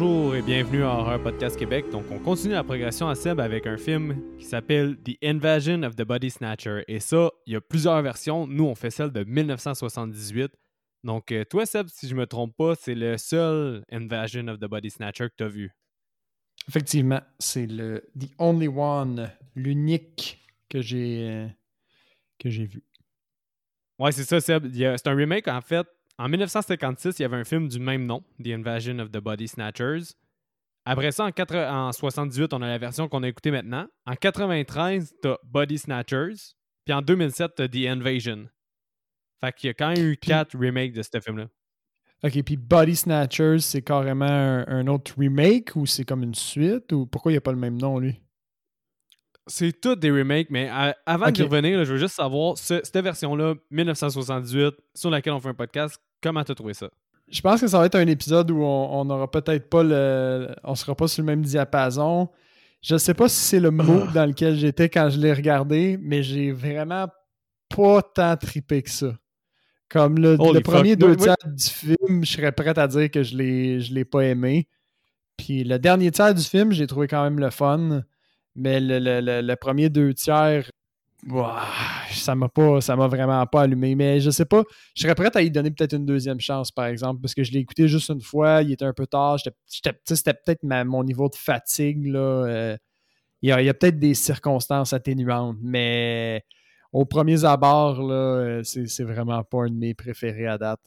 Bonjour et bienvenue à Horror Podcast Québec. Donc, on continue la progression à Seb avec un film qui s'appelle The Invasion of the Body Snatcher. Et ça, il y a plusieurs versions. Nous, on fait celle de 1978. Donc, euh, toi, Seb, si je me trompe pas, c'est le seul Invasion of the Body Snatcher que tu as vu. Effectivement, c'est le The Only One, l'unique que j'ai euh, que j'ai vu. Ouais, c'est ça, Seb. C'est un remake, en fait, en 1956, il y avait un film du même nom, The Invasion of the Body Snatchers. Après ça, en, 1978, on a la version qu'on a écoutée maintenant. En 93, t'as Body Snatchers. Puis en 2007, t'as The Invasion. Fait qu'il y a quand même eu quatre remakes de ce film-là. OK, puis Body Snatchers, c'est carrément un, autre remake ou c'est comme une suite? Ou pourquoi il n'y a pas le même nom, lui? C'est tout des remakes, mais avant d'y revenir, je veux juste savoir, cette version-là, 1978, sur laquelle on fait un podcast, Comment t'as trouvé ça? Je pense que ça va être un épisode où on n'aura peut-être pas le. On sera pas sur le même diapason. Je sais pas si c'est le mot ah. dans lequel j'étais quand je l'ai regardé, mais j'ai vraiment pas tant tripé que ça. Comme le, premier deux tiers du film, je serais prêt à dire que je l'ai, je l'ai pas aimé. Puis le dernier tiers du film, j'ai trouvé quand même le fun. Mais le, le premier deux tiers, ça m'a pas ça m'a vraiment pas allumé mais je sais pas je serais prêt à y donner peut-être une deuxième chance par exemple parce que je l'ai écouté juste une fois il était un peu tard c'était peut-être mon niveau de fatigue là euh, il y a, peut-être des circonstances atténuantes mais au premier abord euh, c'est vraiment pas un de mes préférés à date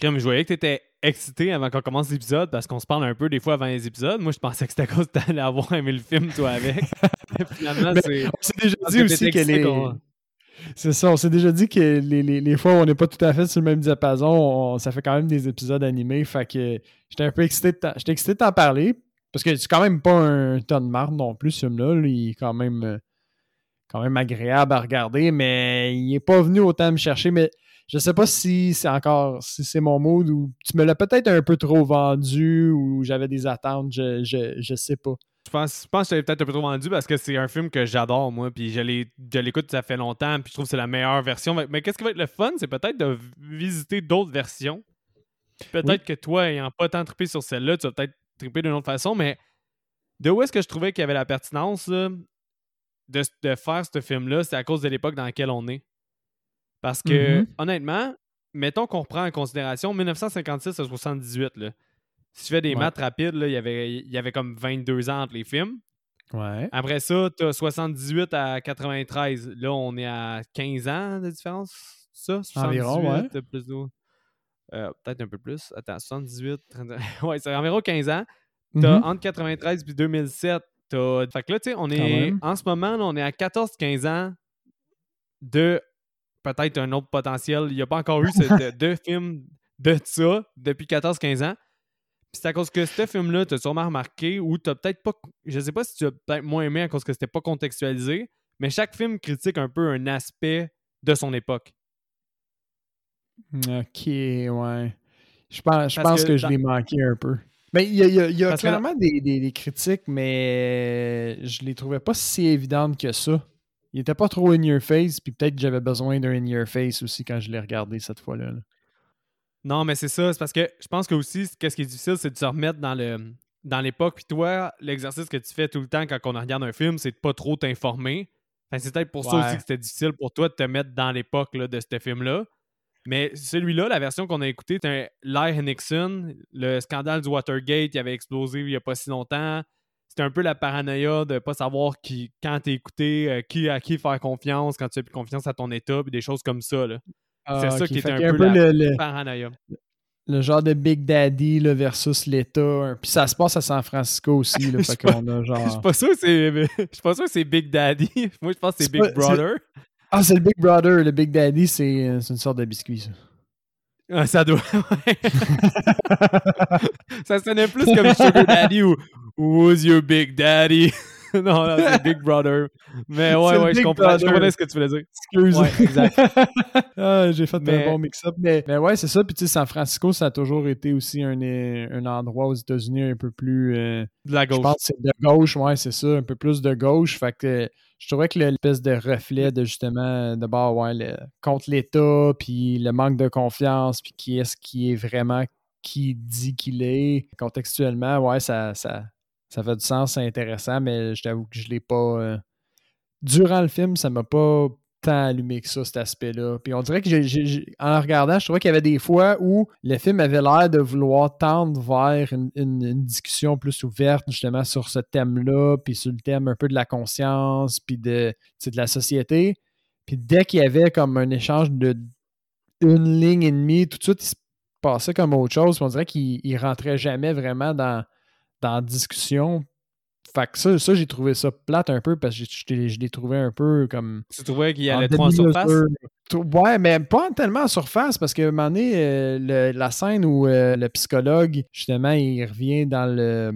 comme je voyais que tu étais excité avant qu'on commence l'épisode parce qu'on se parle un peu des fois avant les épisodes. Moi, je pensais que c'était à cause que t'allais avoir aimé le film, toi, avec. finalement, c'est. On s'est déjà dit aussi que les. C'est ça, on s'est déjà dit que les, les, les fois où on n'est pas tout à fait sur le même diapason, ça fait quand même des épisodes animés. Fait que j'étais un peu excité de j'étais excité de t'en parler. Parce que c'est quand même pas un ton de marde non plus, ce film-là. Il est quand même, quand même agréable à regarder, mais il n'est pas venu autant me chercher. Mais je sais pas si c'est encore si c'est mon mood ou tu me l'as peut-être un peu trop vendu ou j'avais des attentes, je, je, je sais pas. Je pense, je pense que peut-être un peu trop vendu parce que c'est un film que j'adore, moi, puis je l'écoute, ça fait longtemps, puis je trouve que c'est la meilleure version. Mais, qu'est-ce qui va être le fun, c'est peut-être de visiter d'autres versions. Peut-être que toi, ayant pas tant trippé sur celle-là, tu vas peut-être tripper d'une autre façon, mais de où est-ce que je trouvais qu'il y avait la pertinence de, de faire ce film-là, c'est à cause de l'époque dans laquelle on est? Parce que, mm-hmm. honnêtement, mettons qu'on reprend en considération 1956 à 78. Là. Si tu fais des maths rapides, il, y avait, il y avait comme 22 ans entre les films. Ouais. Après ça, tu as 78 à 93. Là, on est à 15 ans de différence. Ça, 78 environ, ouais. plus euh, Peut-être un peu plus. Attends, 78, 30... ouais, c'est environ 15 ans. As mm-hmm. entre 93 et 2007. As... Fait que là, tu sais, on est en ce moment, là, on est à 14-15 ans de peut-être un autre potentiel. Il n'y a pas encore eu deux films de ça depuis 14-15 ans. Puis c'est à cause que ce film-là, tu as sûrement remarqué, ou tu peut-être pas. Je sais pas si tu as peut-être moins aimé à cause que c'était pas contextualisé, mais chaque film critique un peu un aspect de son époque. Ok, ouais. Je pense, je pense que, je l'ai manqué un peu. Mais il y a, clairement des, des, critiques, mais je les trouvais pas si évidentes que ça il était pas trop in your face, puis peut-être que j'avais besoin d'un in your face aussi quand je l'ai regardé cette fois-là. Non, mais c'est ça, c'est parce que je pense que aussi, ce qui est difficile, c'est de se remettre dans le dans l'époque. Puis toi, l'exercice que tu fais tout le temps quand on regarde un film, c'est de pas trop t'informer. c'est peut-être pour ça aussi que c'était difficile pour toi de te mettre dans l'époque de ce film-là. Mais celui-là, la version qu'on a écoutée, c'était l'air Nixon, le scandale du Watergate qui avait explosé il y a pas si longtemps c'était un peu la paranoïa de pas savoir qui, quand t'es écouté, euh, qui, à qui faire confiance, quand tu as plus confiance à ton état, puis des choses comme ça. c'est ah, ça qui était un, peu, la le, paranoïa. Le genre de Big Daddy là, versus l'État. Puis ça se passe à San Francisco aussi. Là, fait qu'on a genre... Je suis pas sûr que c'est Big Daddy. Moi, je pense que c'est Big Brother. Ah, c'est le Big Brother. Le Big Daddy, c'est une sorte de biscuit, ça. Ah, ça doit. ça sonnait plus comme Sugar Daddy ou Who's your Big Daddy? non, non c'est Big Brother. Mais ouais, ouais, je comprends, je comprenais ce que tu voulais dire. Excuse. Ouais, exact. ah, j'ai fait un bon mix-up. Mais, mais ouais, c'est ça. Puis tu sais, San Francisco, ça a toujours été aussi un, un endroit aux États-Unis un peu plus. Euh, de la gauche. Je pense que c'est de gauche, ouais, c'est ça. Un peu plus de gauche. Fait que je trouvais que l'espèce de reflet de justement, de bord, ouais, contre l'État, puis le manque de confiance, puis qui est-ce qui est vraiment qui dit qu'il est. Contextuellement, ouais, ça, ça, ça fait du sens, c'est intéressant, mais je t'avoue que je l'ai pas. Euh, durant le film, ça m'a pas tant allumé que ça, cet aspect-là. Puis on dirait que en regardant, je trouvais qu'il y avait des fois où le film avait l'air de vouloir tendre vers une, discussion plus ouverte, justement, sur ce thème-là, puis sur le thème un peu de la conscience, puis de, de la société. Puis dès qu'il y avait comme un échange de une ligne et demie, tout de suite, il se passait comme autre chose. on dirait qu'il rentrait jamais vraiment dans, la discussion. Fait que ça, ça j'ai trouvé ça plate un peu parce que je, l'ai trouvé un peu comme. Tu trouvais qu'il y allait trop en surface? Ouais, mais pas tellement en surface parce qu'à un moment donné, euh, la scène où euh, le psychologue, justement, il revient dans le,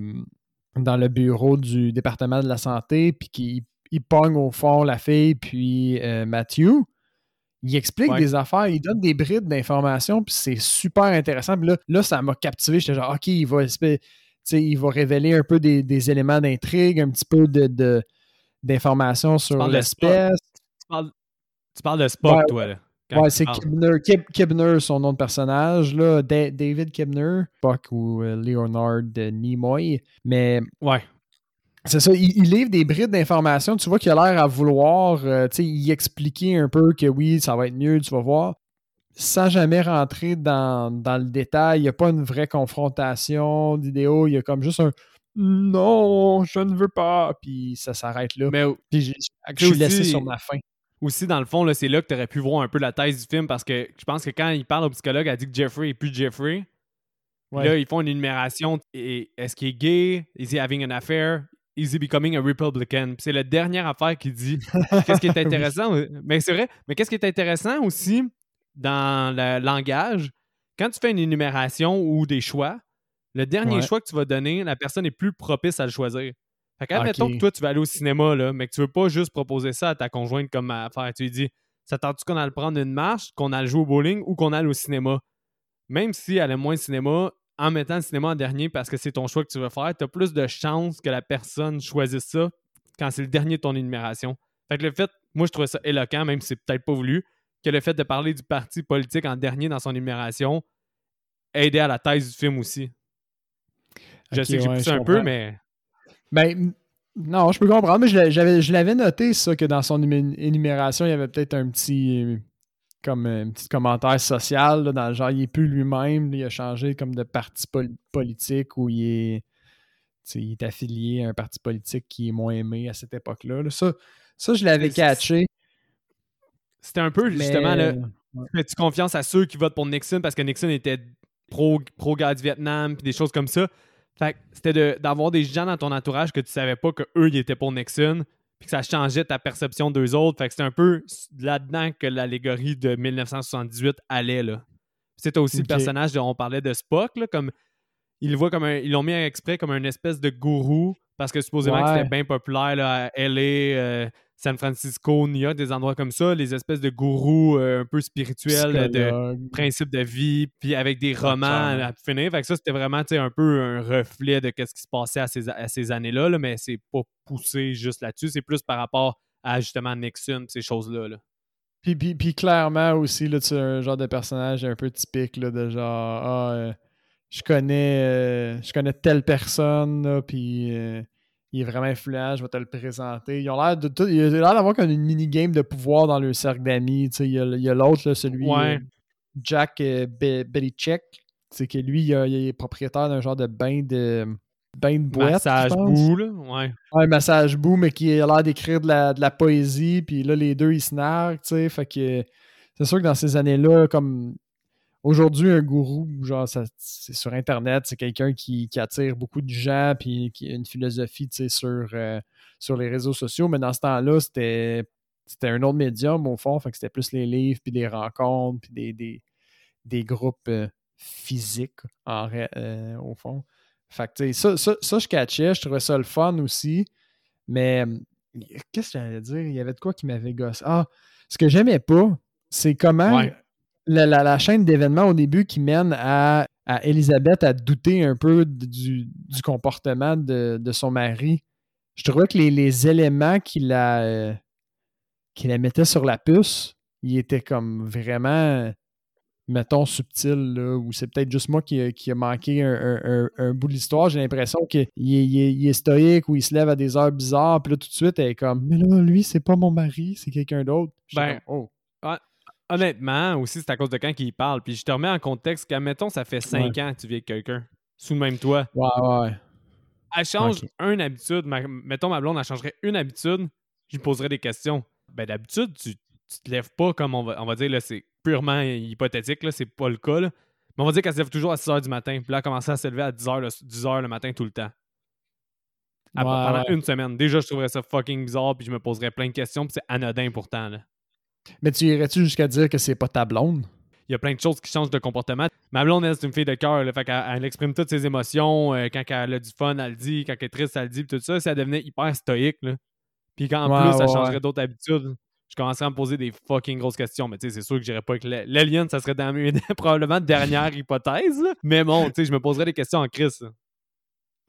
dans le bureau du département de la santé puis qu'il il pogne au fond la fille puis euh, Matthew. Il explique des affaires, il donne des brides d'informations, puis c'est super intéressant. Puis là, là ça m'a captivé. J'étais genre, OK, il va, il va révéler un peu des, éléments d'intrigue, un petit peu de, d'informations sur l'espèce. Tu, parles, de Spock, toi, là. Ouais, c'est Kibner, son nom de personnage, là, David Kibner, Spock ou euh, Leonard Nimoy. Mais ouais. C'est ça, il, livre des brides d'informations. Tu vois qu'il a l'air à vouloir euh, y expliquer un peu que oui, ça va être mieux, tu vas voir. Sans jamais rentrer dans, le détail, il n'y a pas une vraie confrontation d'idéaux. Il y a comme juste un non, je ne veux pas. Puis ça s'arrête là. Mais je, suis laissé sur ma fin. Aussi, dans le fond, c'est là que tu aurais pu voir un peu la thèse du film parce que je pense que quand il parle au psychologue, elle dit que Jeffrey n'est plus Jeffrey. Là, ils font une énumération. Est-ce qu'il est gay? Is he having an affair? Is he becoming a Republican? C'est la dernière affaire qui dit. Qu'est-ce qui est intéressant? mais c'est vrai. Mais qu'est-ce qui est intéressant aussi dans le langage? Quand tu fais une énumération ou des choix, le dernier choix que tu vas donner, la personne est plus propice à le choisir. Fait qu'admettons que toi, tu vas aller au cinéma, là, mais que tu veux pas juste proposer ça à ta conjointe comme affaire. Tu lui dis, ça tente-tu qu'on aille prendre une marche, qu'on aille jouer au bowling ou qu'on aille au cinéma? Même si elle aime moins le cinéma, en mettant le cinéma en dernier parce que c'est ton choix que tu veux faire, tu as plus de chances que la personne choisisse ça quand c'est le dernier de ton énumération. Fait que le fait, moi je trouvais ça éloquent, même si c'est peut-être pas voulu, que le fait de parler du parti politique en dernier dans son énumération aidait à la thèse du film aussi. Je sais que j'ai poussé un peu, mais. Ben, non, je peux comprendre, mais je l'avais noté, ça, que dans son énumération, il y avait peut-être un petit comme un petit commentaire social, dans le genre, il n'est plus lui-même, il a changé comme de parti politique où il est, il est affilié à un parti politique qui est moins aimé à cette époque-là. Ça, ça, je l'avais catché. C'était un peu justement, là, fais-tu confiance à ceux qui votent pour Nixon parce que Nixon était pro, pro guerre du Vietnam puis des choses comme ça. Fait c'était d'avoir des gens dans ton entourage que tu savais pas qu'eux, ils étaient pour Nixon, puis que ça changeait ta perception d'eux autres. Fait que c'est un peu là-dedans que l'allégorie de 1978 allait, là. C'était aussi le personnage dont on parlait de Spock, là, comme ils le voient comme un, ils l'ont mis exprès comme une espèce de gourou parce que supposément c'était bien populaire là, à LA, euh, San Francisco, New York, des endroits comme ça, les espèces de gourous euh, un peu spirituels de principes de vie, puis avec des romans à finir. Fait que ça, c'était vraiment un peu un reflet de ce qui se passait à ces, années-là, là, mais c'est pas poussé juste là-dessus. C'est plus par rapport à justement Nixon, ces choses-là. Puis, puis, clairement aussi, là, tu un genre de personnage un peu typique là, de genre ah, euh, je connais euh, je connais telle personne, puis il est vraiment influent, je vais te le présenter. Ils ont l'air de il a l'air d'avoir comme une mini-game de pouvoir dans le cercle d'amis. Il y a, l'autre, celui euh, Jack euh, Belichick. C'est que lui, il, est propriétaire d'un genre de bain de bain de boîte. Massage boue, là. Ouais. Un massage boue, mais qui a l'air d'écrire de la, de la, poésie. Puis là, les deux, ils se narguent, tu sais. Fait que c'est sûr que dans ces années-là, comme Aujourd'hui, un gourou, genre, c'est sur Internet, c'est quelqu'un qui, attire beaucoup de gens, puis qui a une philosophie, sur, euh, sur les réseaux sociaux. Mais dans ce temps-là, c'était, un autre médium, au fond. Fait que c'était plus les livres, puis des rencontres, puis des, des, groupes euh, physiques, euh, au fond. Fait que, ça, ça, ça, je catchais, je trouvais ça le fun aussi. Mais, qu'est-ce que j'allais dire? Il y avait de quoi qui m'avait gossé? Ah, ce que j'aimais pas, c'est comment la, chaîne d'événements au début qui mène à, à Elisabeth à douter un peu du, comportement de, son mari. Je trouvais que les, éléments qui la, euh, la mettaient sur la puce, ils étaient comme vraiment mettons, subtil, là, ou c'est peut-être juste moi qui, qui a manqué un, bout de l'histoire. J'ai l'impression qu'il il, est stoïque ou il se lève à des heures bizarres, puis là, tout de suite, elle est comme Mais là, lui, c'est pas mon mari, c'est quelqu'un d'autre. Ben, oh. Honnêtement, aussi, c'est à cause de quand il parle. Puis je te remets en contexte qu'admettons, ça fait 5 ans que tu vis avec quelqu'un, sous le même toit. Ouais, ouais. Elle change une habitude. mettons, ma blonde, elle changerait une habitude, je lui poserais des questions. Ben, d'habitude, tu, tu te lèves pas comme on va, on va dire, là, c'est purement hypothétique, là, c'est pas le cas. Mais on va dire qu'elle se lève toujours à 6 h du matin. Puis là, elle a commencé à se lever à 10 h, le, 10 h le matin tout le temps. pendant une semaine. Déjà, je trouverais ça fucking bizarre, puis je me poserais plein de questions, puis c'est anodin pourtant. Là. Mais tu irais-tu jusqu'à dire que c'est pas ta blonde? Il y a plein de choses qui changent de comportement. Ma blonde, elle, c'est une fille de cœur. Fait qu'elle elle exprime toutes ses émotions. Euh, quand elle a du fun, elle le dit. Quand elle est triste, elle le dit. Tout ça, si elle devenait hyper stoïque, là. Puis qu'en plus, elle changerait d'autres habitudes je commencerais à me poser des fucking grosses questions. Mais tu sais, c'est sûr que j'irais pas avec l'alien, ça serait dans probablement dernière hypothèse. Mais bon, tu sais, je me poserais des questions en crise.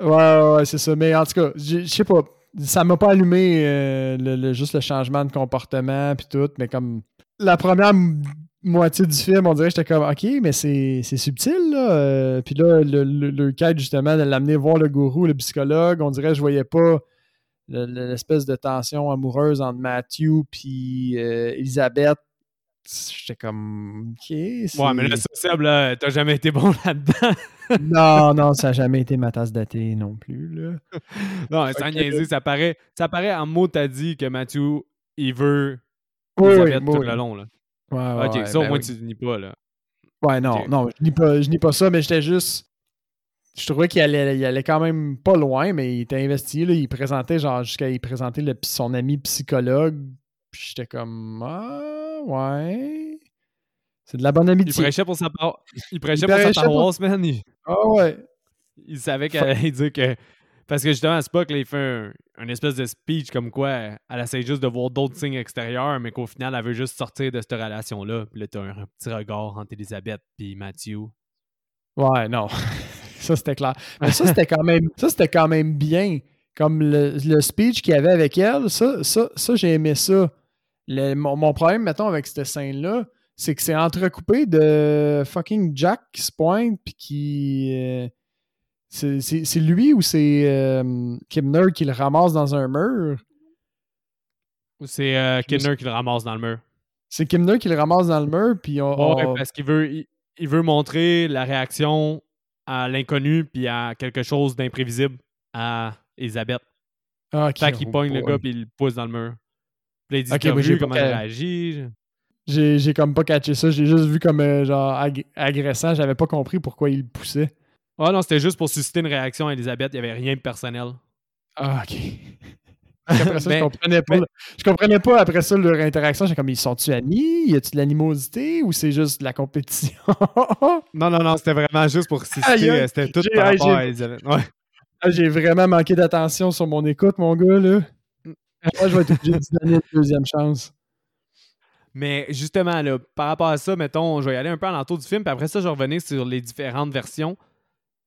Ouais, ouais, c'est ça. Mais en tout cas, je sais pas. Ça m'a pas allumé euh, le, juste le changement de comportement puis tout, mais comme la première moitié du film, on dirait que j'étais comme OK, mais c'est subtil là. Euh, puis là, le, le, le justement de l'amener voir le gourou, le psychologue, on dirait que je voyais pas l'espèce de tension amoureuse entre Matthew puis euh, Elisabeth. J'étais comme, OK. Ouais, mais le sociable, là, t'as jamais été bon là-dedans. non, non, ça n'a jamais été ma tasse de non plus. Là. non, sans niaiser, ça paraît, ça paraît en mots, t'as dit que Matthew, il veut tout le long. Là. Ouais, ok, ça au ben moins tu nie pas. là. Ouais, non, non, je nie pas, je nie pas ça, mais j'étais juste je trouvais qu'il allait, il allait quand même pas loin, mais il était investi. Là, il présentait, genre, jusqu'à il présentait son ami psychologue. Puis j'étais comme, ah, ouais. C'est de la bonne amitié. Il prêchait pour sa, il prêchait pour sa paroisse, man. Ah ouais. Il savait qu'elle allait dire que. Parce que justement, à Spock, là, il fait un, espèce de speech comme quoi elle essaie juste de voir d'autres signes extérieurs, mais qu'au final, elle veut juste sortir de cette relation-là. Puis là, t'as un, un petit regard entre Elisabeth et Matthew. Ouais, non. Ça, c'était clair. Mais ça, c'était quand même, ça, c'était quand même bien. Comme le, speech qu'il y avait avec elle, ça, ça, ça j'ai aimé ça. Mon, problème, mettons, avec cette scène-là, c'est que c'est entrecoupé de fucking Jack qui se pointe, puis qui. Euh, c'est lui ou c'est euh, Kimner qui le ramasse dans un mur? Ou c'est euh, Kimner qui le ramasse dans le mur? C'est Kimner qui le ramasse dans le mur, puis on. parce qu'il veut, il, veut montrer la réaction à l'inconnu puis à quelque chose d'imprévisible à Elisabeth. Ah, okay. qu'il pogne le gars puis il le pousse dans le mur. Puis il dit okay, vu comment il réagit. J'ai comme pas catché ça. J'ai juste vu comme euh, genre agressant. J'avais pas compris pourquoi il poussait. Ah non, c'était juste pour susciter une réaction à Elisabeth. Il n'y avait rien de personnel. Ah, ok. Après ça, je, comprenais pas, je comprenais pas après ça leur interaction. J'ai comme, ils sont-tu amis? Y a-tu de l'animosité ou c'est juste de la compétition? non, non, non, c'était vraiment juste pour susciter. C'était tout par rapport à Ouais. Ah, j'ai vraiment manqué d'attention sur mon écoute, mon gars, là. Moi, je vais être obligé de donner une deuxième chance. Mais justement, là, par rapport à ça, mettons, je vais y aller un peu à l'entour du film, puis après ça, je vais revenir sur les différentes versions.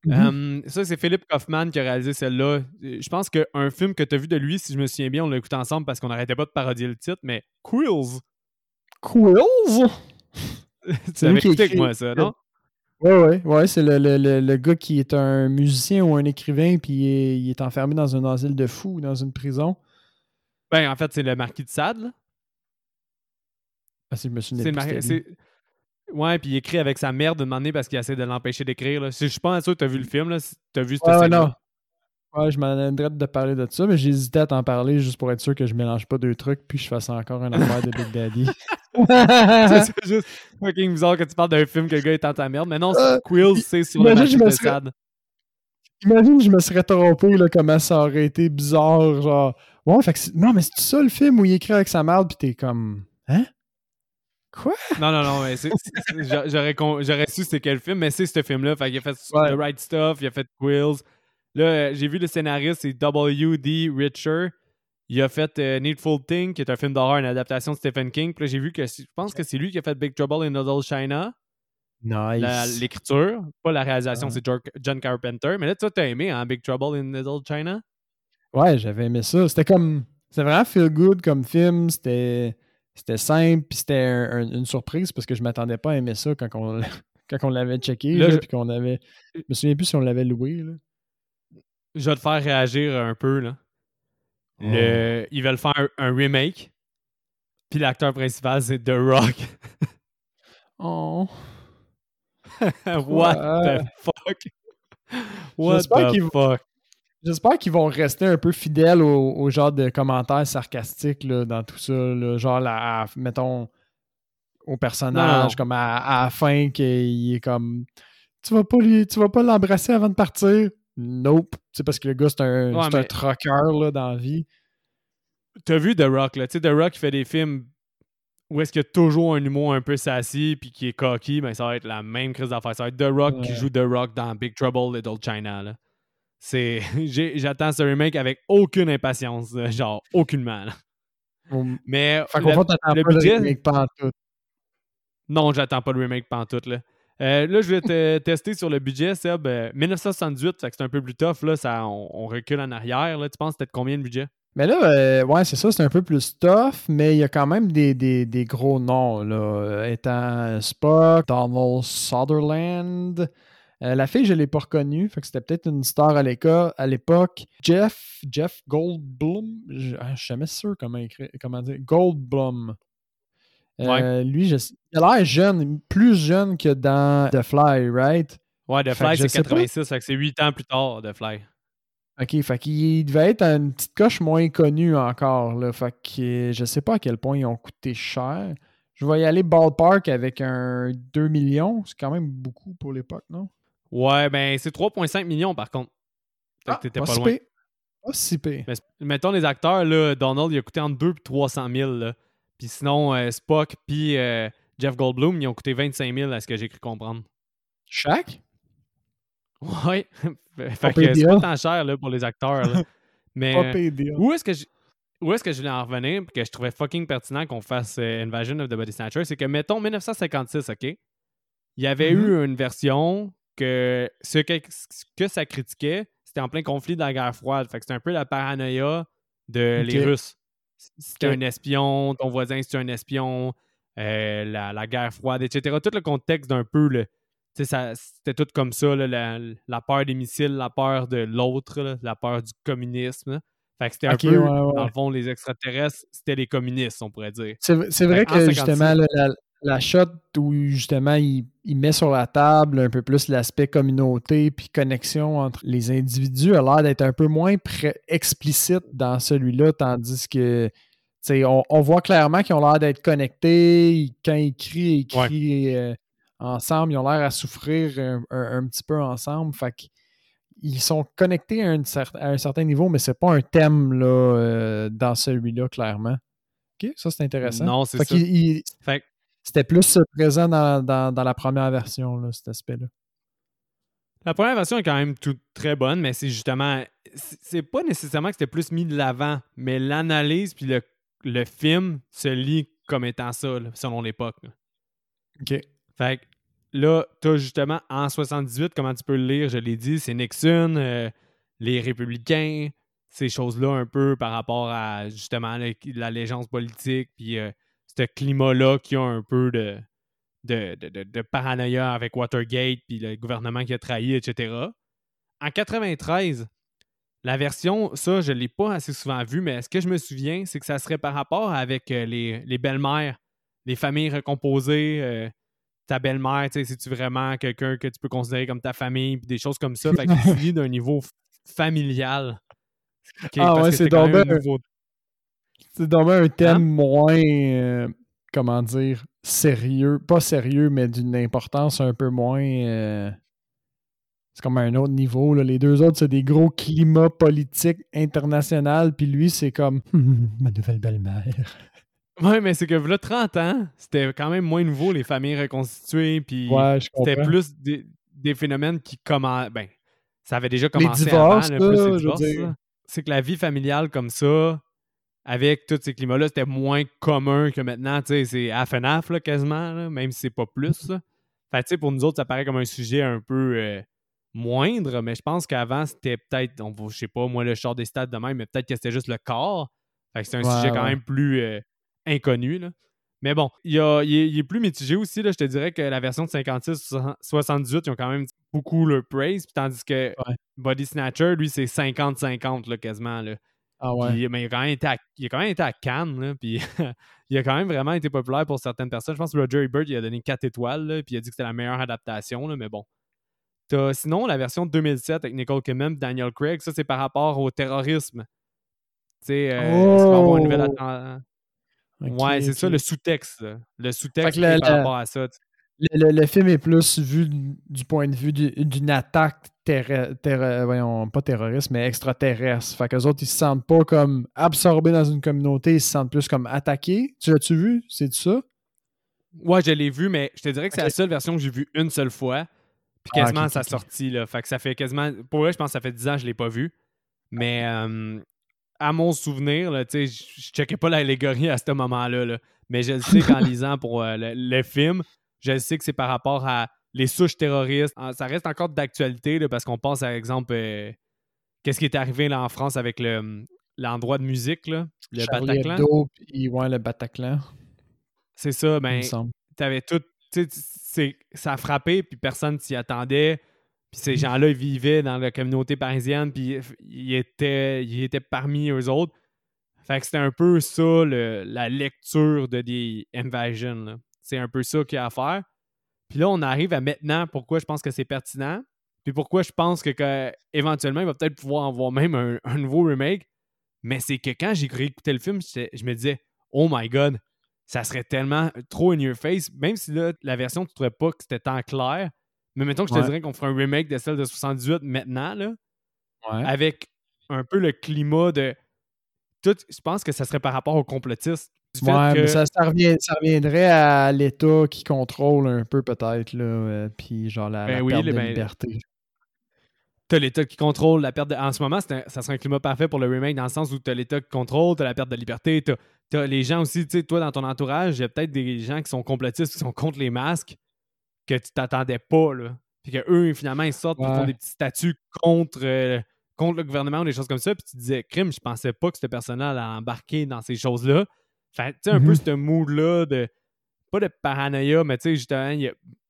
Mm-hmm. ça, c'est Philippe Kaufman qui a réalisé celle-là. Je pense qu'un film que tu as vu de lui, si je me souviens bien, on l'a écouté ensemble parce qu'on n'arrêtait pas de parodier le titre, mais Quills. Quills? tu avais écouté avec moi, ça, non? Ouais, ouais, ouais. C'est le, le, le, gars qui est un musicien ou un écrivain, puis il est, enfermé dans un asile de fous, dans une prison. Ben, en fait, c'est le marquis de Sade, là. Ah, si je me c'est Ouais, puis il écrit avec sa mère de demander parce qu'il essaie de l'empêcher d'écrire. Je suis pas sûr que tu as vu le film, là. Tu as vu cette ouais, non. Ouais, je m'en aimerais de parler de ça, mais j'hésitais à t'en parler juste pour être sûr que je mélange pas deux trucs puis je fasse encore un affaire de Big Daddy. c'est juste fucking bizarre que tu parles d'un film que le gars est en ta merde. Mais non, euh, Quills, c'est sur le match de Sad. Imagine, je me serais trompé, là, comment ça aurait été bizarre. Genre, ouais, fait que non, mais c'est ça le film où il écrit avec sa merde puis t'es comme, hein? Quoi? Non, non, non, mais j'aurais su c'était quel film, mais c'est ce film-là. Fait qu'il a fait The Right Stuff, il a fait Quills. Là, euh, j'ai vu le scénariste, c'est W.D. Richer. Il a fait euh, Needful Thing, qui est un film d'horreur, une adaptation de Stephen King. Puis là, j'ai vu que je pense que c'est lui qui a fait Big Trouble in Little China. Nice. L'écriture, pas la réalisation, c'est John Carpenter. Mais là, toi, t'as aimé, hein, Big Trouble in Little China? Ouais, j'avais aimé ça. C'était comme. C'était vraiment feel good comme film. C'était c'était simple, puis c'était une surprise parce que je m'attendais pas à aimer ça quand on, quand on l'avait checké, là, puis qu'on avait. Je me souviens plus si on l'avait loué. Là. Je vais te faire réagir un peu. là. Le... Ils veulent faire un, remake, puis l'acteur principal, c'est The Rock. oh. What the fuck? What the fuck? J'espère qu'ils vont rester un peu fidèles au, genre de commentaires sarcastiques là, dans tout ça. Là, genre, la, mettons, au personnage, comme à, la fin, qu'il est comme Tu vas pas lui, tu vas pas l'embrasser avant de partir. Nope. C'est parce que le gars, c'est un, un trucker là, dans la vie. T'as vu The Rock, là? Tu sais, The Rock, il fait des films où est-ce qu'il y a toujours un humour un peu sassy puis qui est cocky, mais ben, ça va être la même crise d'affaires. Ça va être The Rock qui joue The Rock dans Big Trouble Little China. Là. C'est, j'attends ce remake avec aucune impatience, genre aucunement. Mais fait le, le budget, le remake pas tout. Non, j'attends pas le remake pantoute. Là. Euh, là, je vais te tester sur le budget, Seb. 1978, euh, c'est un peu plus tough. Là, ça, on, recule en arrière. Là. Tu penses peut-être combien de budget? Mais là, euh, ouais, c'est ça, c'est un peu plus tough, mais il y a quand même des, des, gros noms, là, étant Spock, Donald Sutherland, euh, la fille, je ne l'ai pas reconnue, fait que c'était peut-être une star à l'époque. Jeff, Jeff Goldblum, je ne suis jamais sûr comment, écrire, comment dire, Goldblum. Euh, lui, il a l'air jeune, plus jeune que dans The Fly, right? Ouais, The Fly, c'est 86, fait que c'est 8 ans plus tard, The Fly. OK, fait qu'il devait être une petite coche moins connue encore. Là, fait que je sais pas à quel point ils ont coûté cher. Je vais y aller ballpark avec un 2 millions. C'est quand même beaucoup pour l'époque, non? Ouais, ben c'est 3,5 millions par contre. Ah, t'étais pas, loin. Pas si Mais, mettons les acteurs, là, Donald, il a coûté entre 2 et 300 000. Puis sinon, euh, Spock puis euh, Jeff Goldblum, ils ont coûté 25 000 à ce que j'ai cru comprendre. Chaque? Ouais. fait que c'est pas tant cher là, pour les acteurs. Là. Mais où est-ce que je. Où est-ce que je voulais en revenir que je trouvais fucking pertinent qu'on fasse euh, Invasion of the Body Snatcher, c'est que mettons 1956, OK? Il y avait mm-hmm. eu une version que ce que, ça critiquait, c'était en plein conflit de la guerre froide. Fait que c'était un peu la paranoïa de les Russes. C'était un espion, ton voisin c'est un espion, euh, la, guerre froide, etc. Tout le contexte d'un peu, c'était tout comme ça, la, peur des missiles, la peur de l'autre, la peur du communisme. Fait que c'était un peu, dans le fond, les extraterrestres, c'était les communistes, on pourrait dire. C'est vrai que justement, la shot où justement il, met sur la table un peu plus l'aspect communauté puis connexion entre les individus a l'air d'être un peu moins explicite dans celui-là, tandis que on, on voit clairement qu'ils ont l'air d'être connectés. Quand ils crient, ils crient euh, ensemble. Ils ont l'air à souffrir un, petit peu ensemble. Fait ils sont connectés à un, certain niveau, mais c'est pas un thème là, euh, dans celui-là, clairement. OK, ça c'est intéressant. Non, c'est ça. fait c'était plus présent dans, la première version, là, cet aspect-là. La première version est quand même tout, très bonne, mais c'est justement. C'est pas nécessairement que c'était plus mis de l'avant, mais l'analyse puis le, film se lit comme étant ça, selon l'époque. OK. Fait que là, t'as justement en 78, comment tu peux le lire, je l'ai dit, c'est Nixon, euh, les républicains, ces choses-là un peu par rapport à justement l'allégeance politique, puis euh, ce climat-là qui a un peu de, de, paranoïa avec Watergate, puis le gouvernement qui a trahi, etc. En 93, la version, ça, je ne l'ai pas assez souvent vu, mais ce que je me souviens, c'est que ça serait par rapport avec euh, les, belles-mères, les familles recomposées, euh, ta belle-mère, tu sais, c'est-tu vraiment quelqu'un que tu peux considérer comme ta famille, puis des choses comme ça? Fait que c'est d'un niveau familial. ah ouais, c'est nouveau... C'est vraiment un thème hein? moins, euh, comment dire, sérieux. Pas sérieux, mais d'une importance un peu moins. Euh, c'est comme à un autre niveau. Là. Les deux autres, c'est des gros climats politiques internationaux. Puis lui, c'est comme ma nouvelle belle-mère. Ouais, mais c'est que là, 30 ans, c'était quand même moins nouveau, les familles reconstituées. Puis c'était plus des, phénomènes qui commencent. Ben, ça avait déjà commencé avant, C'est que la vie familiale comme ça, avec tous ces climats-là, c'était moins commun que maintenant. C'est half and half, quasiment, même si c'est pas plus. Fait, pour nous autres, ça paraît comme un sujet un peu euh, moindre, mais je pense qu'avant, c'était peut-être, je sais pas, moi, le char des stades de même, mais peut-être que c'était juste le corps. Fait que c'est un sujet quand même plus euh, inconnu. Là. Mais bon, il, est, plus mitigé aussi. Là. Je te dirais que la version de 56-78, ils ont quand même beaucoup le praise. Tandis que Body Snatcher, lui, c'est 50-50 quasiment. Là. Ah ouais. mais il a, quand même été à, il a quand même été à Cannes. Là, puis il a quand même vraiment été populaire pour certaines personnes. Je pense que Roger Ebert, il a donné 4 étoiles. Là, puis il a dit que c'était la meilleure adaptation. Là, mais bon. sinon la version de 2007 avec Nicole Kidman Daniel Craig. Ça, c'est par rapport au terrorisme. Tu sais, euh, avoir une nouvelle oh! ouais, c'est ça le sous-texte. Le sous-texte par rapport à ça. Le, film est plus vu du point de vue d'une attaque terre, voyons, pas terroriste, mais extraterrestre. Fait qu'eux autres, ils se sentent pas comme absorbés dans une communauté, ils se sentent plus comme attaqués. Tu l'as-tu vu? C'est ça? Ouais, je l'ai vu, mais je te dirais que c'est la seule version que j'ai vue une seule fois. Puis ah, quasiment à sa sortie. Là. Fait que ça fait quasiment. Pour vrai, je pense que ça fait 10 ans que je l'ai pas vu. Mais euh, à mon souvenir, je je checkais pas l'allégorie à ce moment-là. Mais je sais qu'en lisant pour euh, le, film, je sais que c'est par rapport à les souches terroristes. Ça reste encore d'actualité parce qu'on pense, à exemple, euh, qu'est-ce qui est arrivé là, en France avec le, l'endroit de musique, là, le Bataclan. ouais, le Bataclan. C'est ça, ben, avais tout. Ça a frappé, puis personne s'y attendait. Puis ces gens-là, ils vivaient dans la communauté parisienne, puis ils étaient, ils étaient parmi eux autres. Fait que c'était un peu ça, la lecture de The Invasion. C'est un peu ça qu'il y a à faire. Puis là, on arrive à maintenant pourquoi je pense que c'est pertinent. Puis pourquoi je pense que, éventuellement, il va peut-être pouvoir avoir même un, nouveau remake. Mais c'est que quand j'ai écouter le film, je me disais, oh my god, ça serait tellement trop in your face. Même si là, la version, tu trouvais pas que c'était tant clair, mais mettons que je te dirais qu'on ferait un remake de celle de 78 maintenant, là, avec un peu le climat de. Tout, je pense que ça serait par rapport aux complotistes. Ouais, mais ça, ça, reviendrait à l'État qui contrôle un peu, peut-être, là. Euh, puis genre la, ben perte de ben, liberté. T'as l'État qui contrôle la perte de... En ce moment, ça serait un climat parfait pour le remake dans le sens où t'as l'État qui contrôle, t'as la perte de liberté, t'as as les gens aussi, tu sais, toi, dans ton entourage, il y a peut-être des gens qui sont complotistes, qui sont contre les masques que tu t'attendais pas, là. Puis qu'eux, finalement, ils sortent, ils font des petits statuts contre, euh, contre le gouvernement ou des choses comme ça. Puis tu disais, crime, je pensais pas que cette personne-là allait embarquer dans ces choses-là. Fait tu sais, un peu mm-hmm. ce mood-là de, pas de paranoïa, mais tu sais, justement,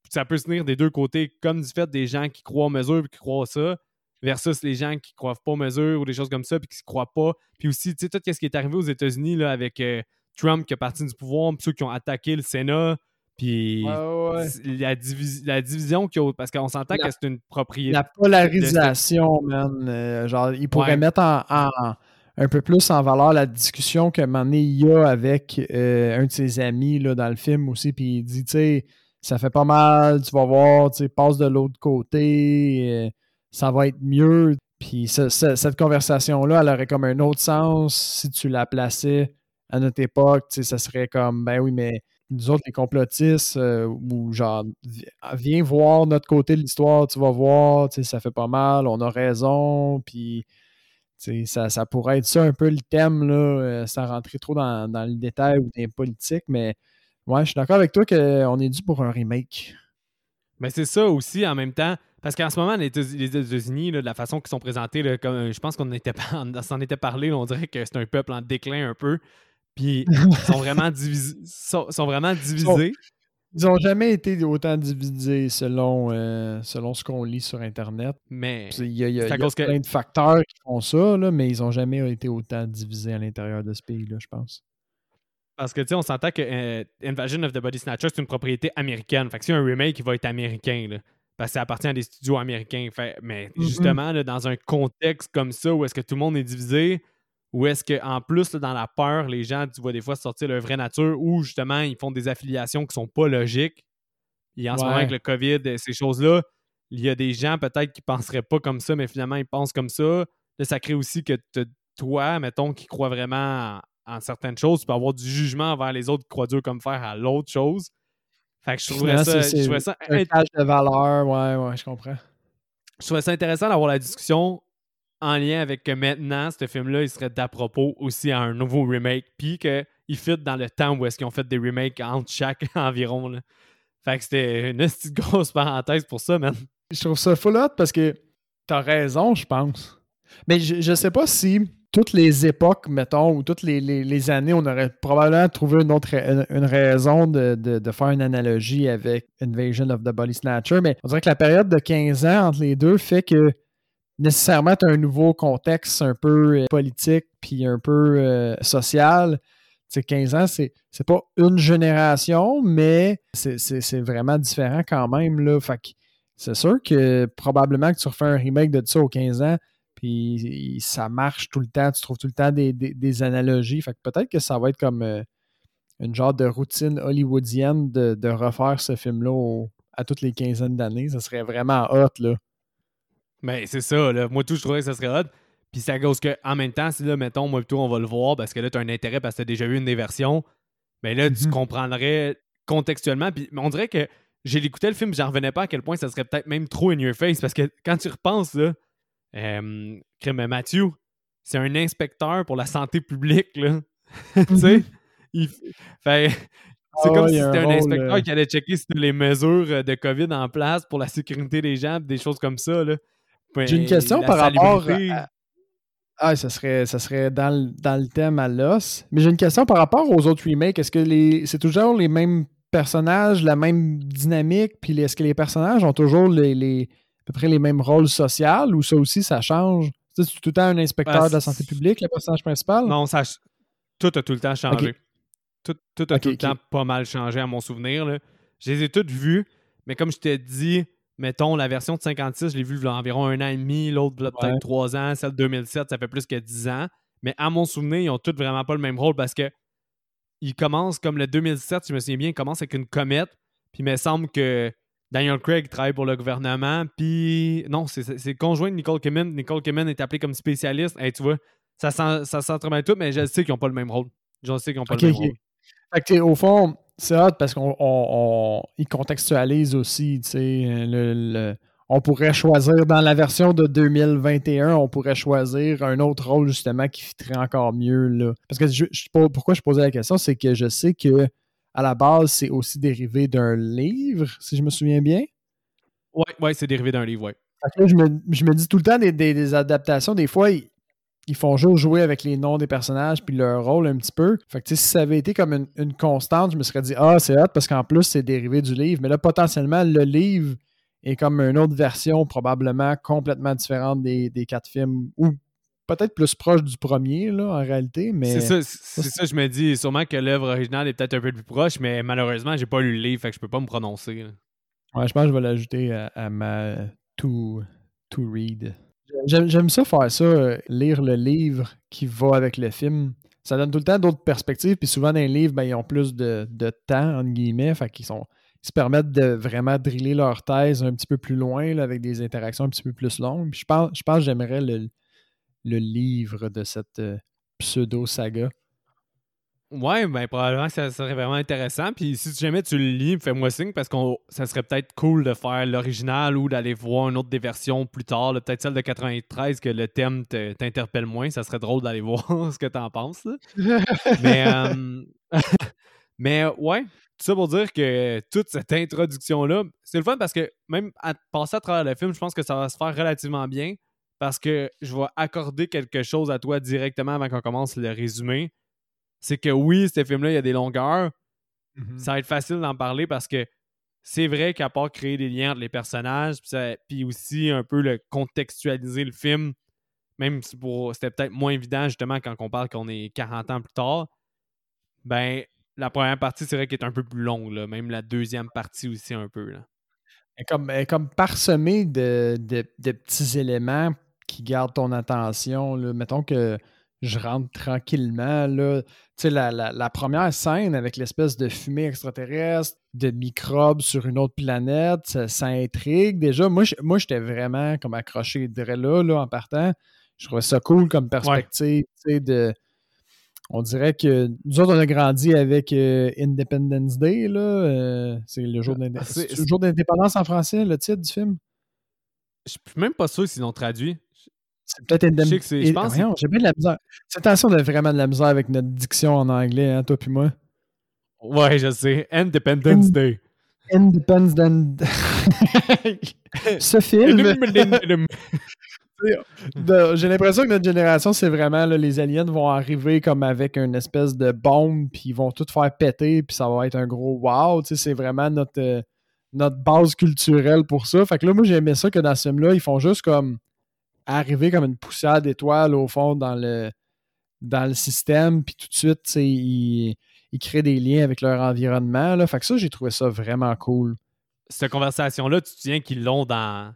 ça peut se tenir des deux côtés, comme du fait des gens qui croient aux mesures et qui croient ça, versus les gens qui croient pas aux mesures ou des choses comme ça puis qui se croient pas. Puis aussi, tu sais, tout ce qui est arrivé aux États-Unis avec euh, Trump qui est parti du pouvoir, puis ceux qui ont attaqué le Sénat, puis La, division qu'il parce qu'on s'entend que c'est une propriété. La polarisation, man. Euh, genre, il pourrait mettre en, un peu plus en valeur la discussion que Mané y a avec euh, un de ses amis là, dans le film aussi. Puis il dit, tu sais, ça fait pas mal, tu vas voir, tu sais, passe de l'autre côté, euh, ça va être mieux. Puis cette conversation-là, elle aurait comme un autre sens si tu la plaçais à notre époque. Tu sais, ça serait comme, ben oui, mais nous autres, les complotistes, euh, ou genre, viens voir notre côté de l'histoire, tu vas voir, ça fait pas mal, on a raison, puis ça, ça pourrait être ça un peu le thème, là, euh, sans rentrer trop dans, le détail ou dans les politiques, mais ouais, je suis d'accord avec toi qu'on est dû pour un remake. Mais c'est ça aussi en même temps, parce qu'en ce moment, les États-Unis, de la façon qu'ils sont présentés, comme, je pense qu'on s'en était parlé, on dirait que c'est un peuple en déclin un peu. Puis ils sont vraiment, divisés. Sont, vraiment divisés. Ils n'ont jamais été autant divisés selon, euh, selon ce qu'on lit sur Internet. Mais il y a, plein de facteurs qui font ça, là, mais ils n'ont jamais été autant divisés à l'intérieur de ce pays-là, je pense. Parce que tu sais, on s'entend que euh, Invasion of the Body Snatcher, c'est une propriété américaine. Fait que c'est un remake qui va être américain. Là, parce que ça appartient à des studios américains. Fait, mais mm-hmm. justement, dans un contexte comme ça où est-ce que tout le monde est divisé, ou est-ce qu'en plus, dans la peur, les gens, tu vois des fois sortir leur vraie nature ou justement, ils font des affiliations qui sont pas logiques. Et en ce moment, avec le COVID et ces choses-là, il y a des gens peut-être qui penseraient pas comme ça, mais finalement, ils pensent comme ça. Là, ça crée aussi que toi, mettons, qui crois vraiment en, certaines choses, tu peux avoir du jugement envers les autres qui croient dur comme faire à l'autre chose. Fait que je trouverais ça. Je trouvais ça un de valeur, ouais, ouais, je comprends. Je trouvais ça intéressant d'avoir la discussion en lien avec que maintenant, ce film-là, il serait d'à propos aussi à un nouveau remake, puis qu'il fit dans le temps où est-ce qu'ils ont fait des remakes entre chaque environ. Là. Fait que c'était une petite grosse parenthèse pour ça, man. Je trouve ça full hot parce que t'as raison, je pense. Mais je, sais pas si toutes les époques, mettons, ou toutes les, années, on aurait probablement trouvé une autre une, raison de, faire une analogie avec Invasion of the Body Snatcher, mais on dirait que la période de 15 ans entre les deux fait que nécessairement tu as un nouveau contexte un peu euh, politique puis un peu euh, social. sais, 15 ans, c'est, c'est pas une génération, mais c'est, vraiment différent quand même. Là. C'est sûr que probablement que tu refais un remake de ça aux 15 ans, puis ça marche tout le temps, tu trouves tout le temps des, analogies. Fait que peut-être que ça va être comme euh, une genre de routine hollywoodienne de, refaire ce film-là à toutes les quinzaines d'années. Ça serait vraiment hot, là. Mais ben, c'est ça, là. Moi, tout, je trouvais que ça serait hot. Puis ça cause que, en même temps, si là, mettons, moi, plutôt, on va le voir parce que là, tu as un intérêt parce que tu as déjà vu une des versions, mais ben là, tu mhm. comprendrais contextuellement. Puis on dirait que j'ai écouté le film, j'en revenais pas à quel point ça serait peut-être même trop in your face parce que quand tu repenses, là, euh, Mathieu, c'est un inspecteur pour la santé publique, là. tu sais? Mhm. c'est ah comme si c'était un, inspecteur euh, qui allait checker si les mesures euh, de COVID en place pour la sécurité des gens, des choses comme ça, là. J'ai une question par rapport à... Ah, ça serait, ça serait dans, le, dans le thème à l'os. Mais j'ai une question par rapport aux autres remakes. Est-ce que les, c'est toujours les mêmes personnages, la même dynamique, puis est-ce que les personnages ont toujours les, à peu près les mêmes rôles sociaux ou ça aussi, ça change? C'est tout le temps un inspecteur de la santé publique, le personnage principal? Non, ça, tout a tout le temps changé. Tout, a tout le temps pas mal changé à mon souvenir. Là. Je les ai toutes vues, mais comme je t'ai dit, mettons, la version de 56, je l'ai vue il y a environ un an et demi, l'autre peut-être trois ans, celle de 2007, ça fait plus que dix ans. Mais à mon souvenir, ils ont toutes vraiment pas le même rôle parce que ils commencent comme le 2007, je me souviens bien, ils commencent avec une comète. Puis il me semble que Daniel Craig travaille pour le gouvernement. Puis non, c'est conjoint de Nicole Kidman. Nicole Kidman est appelée comme spécialiste. et tu vois, ça sent, ça très bien tout, mais je sais qu'ils n'ont pas le même rôle. Je sais qu'ils n'ont pas le même rôle. Fait que, au fond, c'est hot parce qu'on on, contextualise aussi, tu sais, le, on pourrait choisir dans la version de 2021, on pourrait choisir un autre rôle justement qui fitterait encore mieux là. Parce que je, pourquoi je posais la question, c'est que je sais que à la base, c'est aussi dérivé d'un livre, si je me souviens bien. Oui, ouais, c'est dérivé d'un livre, oui. Je me, je me, dis tout le temps des, adaptations, des fois, ils, font juste jouer avec les noms des personnages puis leur rôle un petit peu. Fait que si ça avait été comme une, constante, je me serais dit Ah, c'est hot parce qu'en plus, c'est dérivé du livre. Mais là, potentiellement, le livre est comme une autre version, probablement complètement différente des, des quatre films ou peut-être plus proche du premier, là, en réalité. mais... C'est ça, c'est ça, je me dis. Sûrement que l'œuvre originale est peut-être un peu plus proche, mais malheureusement, j'ai pas lu le livre, fait que je peux pas me prononcer. Ouais, je pense que je vais l'ajouter à, ma to, to read. J'aime ça faire ça, euh, lire le livre qui va avec le film. Ça donne tout le temps d'autres perspectives, puis souvent dans les livres, ben, ils ont plus de, de temps, entre guillemets, fait qu'ils sont ils se permettent de vraiment driller leur thèse un petit peu plus loin, avec des interactions un petit peu plus longues. Puis je pense, je pense que j'aimerais le, le livre de cette euh, pseudo-saga. Ouais, ben probablement que ça serait vraiment intéressant. Puis si jamais tu le lis, fais-moi signe parce que ça serait peut-être cool de faire l'original ou d'aller voir une autre des versions plus tard. Peut-être celle de 93 que le thème t'interpelle moins. Ça serait drôle d'aller voir ce que t'en penses. mais, euh, mais ouais, tout ça pour dire que toute cette introduction-là, c'est le fun parce que même à passer à travers le film, je pense que ça va se faire relativement bien parce que je vais accorder quelque chose à toi directement avant qu'on commence le résumé. C'est que oui, ce film-là, il y a des longueurs. Mm-hmm. Ça va être facile d'en parler parce que c'est vrai qu'à part créer des liens entre les personnages, puis aussi un peu le contextualiser le film, même si c'était peut-être moins évident justement quand on parle qu'on est 40 ans plus tard, ben la première partie, c'est vrai qu'elle est un peu plus longue, là. même la deuxième partie aussi un peu. Là. comme, comme parsemée de, de, petits éléments qui garde ton attention. Là. Mettons que je rentre tranquillement. Là. Tu sais, la, première scène avec l'espèce de fumée extraterrestre, de microbes sur une autre planète, ça, intrigue. Déjà, moi, moi j'étais vraiment comme accroché là, là, en partant. Je trouvais ça cool comme perspective. Tu sais, de, on dirait que nous autres, on a grandi avec euh, Independence Day. Là, euh, c'est le jour ah, d'indépendance en français, le titre du film? Je suis même pas sûr s'ils l'ont traduit. C'est peut-être Independence Day. Je pense. J'ai bien de la misère. Cette attention, on a vraiment de la misère avec notre diction en anglais, hein, toi puis moi. Ouais, je sais. Independence Day. Independence Day. Ce film. J'ai l'impression que notre génération, c'est vraiment les aliens vont arriver comme avec une espèce de bombe, puis ils vont tout faire péter, puis ça va être un gros wow. C'est vraiment notre, euh, notre base culturelle pour ça. Fait que là, moi, j'aimais ça que dans ce film-là, ils font juste comme arriver comme une poussière d'étoiles au fond dans le, dans le système, puis tout de suite, ils, ils créent des liens avec leur environnement. Là. Fait que ça, j'ai trouvé ça vraiment cool. Cette conversation-là, tu te souviens qu'ils l'ont dans,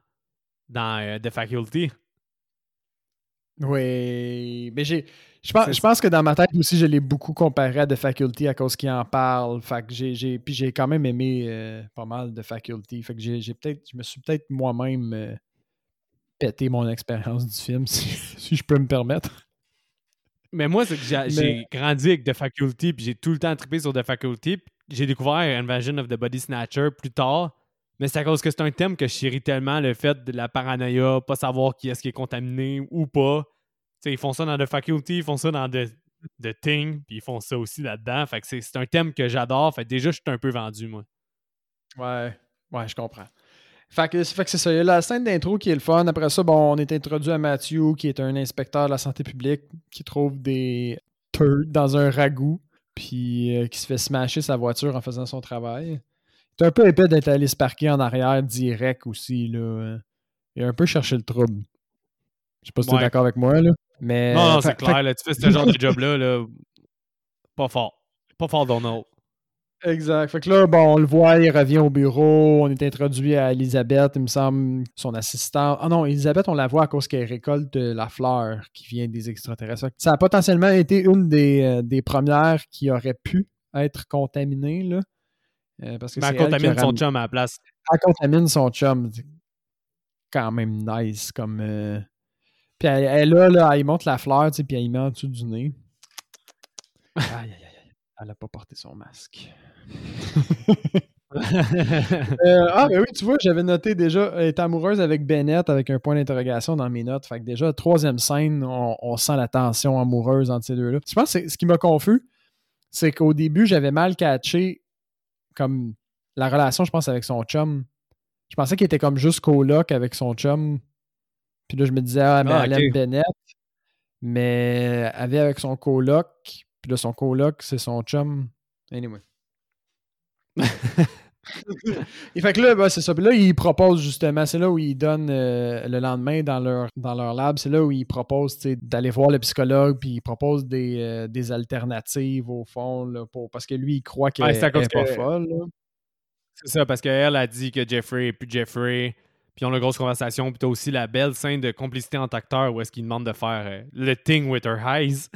dans euh, The Faculty? Oui, mais j'ai. Je pense, je pense que dans ma tête aussi, je l'ai beaucoup comparé à The Faculty à cause qu'il en parle. Fait que j'ai, puis j'ai quand même aimé euh, pas mal The Faculty. Fait que j'ai, peut-être, je me suis peut-être moi-même euh, pété mon expérience du film, si, je peux me permettre. Mais moi, c'est que j'ai, grandi avec The Faculty, puis j'ai tout le temps trippé sur The Faculty. J'ai découvert Invasion of the Body Snatcher plus tard. Mais c'est à cause que c'est un thème que je chéris tellement, le fait de la paranoïa, pas savoir qui est-ce qui est contaminé ou pas. sais, ils font ça dans The Faculty, ils font ça dans The, The Thing, puis ils font ça aussi là-dedans. Fait que c'est un thème que j'adore. Fait que déjà, je suis un peu vendu, moi. Ouais, ouais, je comprends. Fait que, fait que c'est ça. Il y a la scène d'intro qui est le fun. Après ça, bon, on est introduit à Matthew, qui est un inspecteur de la santé publique, qui trouve des turds dans un ragoût, puis euh, qui se fait smasher sa voiture en faisant son travail. C'est un peu épais d'être allé se parquer en arrière direct aussi. Là. Il a un peu cherché le trouble. Je sais pas si tu es d'accord avec moi. Là. Mais, non, non c'est clair. Là, tu fais ce genre de job-là. Là, pas fort. Pas fort, Donald. Exact. Fait que là, bon, on le voit, il revient au bureau. On est introduit à Elisabeth, il me semble, son assistante. Ah non, Elisabeth, on la voit à cause qu'elle récolte la fleur qui vient des extraterrestres. Ça a potentiellement été une des, euh, des premières qui aurait pu être contaminée. Là. Euh, parce que elle contamine son chum à la place. Elle contamine son chum. Quand même nice. Comme, euh, Puis elle, elle, là, là, elle monte la fleur, tu sais, puis elle y met en dessous du nez. Aïe, aïe, aïe. Elle n'a pas porté son masque. Euh, ah, ben oui, tu vois, j'avais noté déjà, elle est amoureuse avec Bennett avec un point d'interrogation dans mes notes. Fait que déjà, troisième scène, on, on sent la tension amoureuse entre ces deux-là. Je pense que ce qui m'a confus, c'est qu'au début, j'avais mal catché comme la relation, je pense, avec son chum. Je pensais qu'il était comme juste coloc avec son chum. Puis là, je me disais, ah, mais ah, elle aime Bennett. Mais elle avait avec son coloc. Puis là, son coloc, c'est son chum. Anyway. il fait que là, ben, c'est ça. Puis là, il propose justement, c'est là où il donne euh, le lendemain dans leur, dans leur lab, c'est là où il propose d'aller voir le psychologue, puis il propose des, euh, des alternatives au fond, pour, parce que lui, il croit qu'elle n'est pas folle. C'est ça, parce qu'elle a dit que Jeffrey est plus Jeffrey, puis ils ont une grosse conversation, puis t'as aussi la belle scène de complicité entre acteurs où est-ce qu'il demande de faire euh, le thing with her eyes.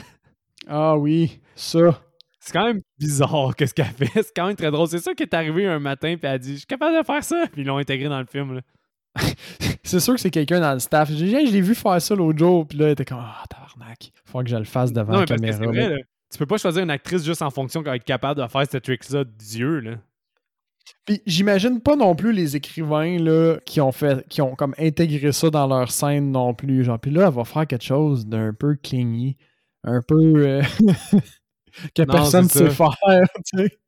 Ah oui, ça. C'est quand même bizarre que ce qu'elle fait. C'est quand même très drôle. C'est ça qui est arrivé un matin puis elle a dit Je suis capable de faire ça. Puis ils l'ont intégré dans le film. c'est sûr que c'est quelqu'un dans le staff. Je l'ai vu faire ça l'autre jour. Puis là, elle était comme Ah, oh, tabarnak. Faut que je le fasse devant la caméra. Vrai, tu peux pas choisir une actrice juste en fonction qu'elle être capable de faire ce trick-là Dieu. Là. Puis j'imagine pas non plus les écrivains là, qui ont fait qui ont comme intégré ça dans leur scène non plus. Genre, puis là, elle va faire quelque chose d'un peu clingy, un peu. Euh, que personne ne sait faire. Tu sais.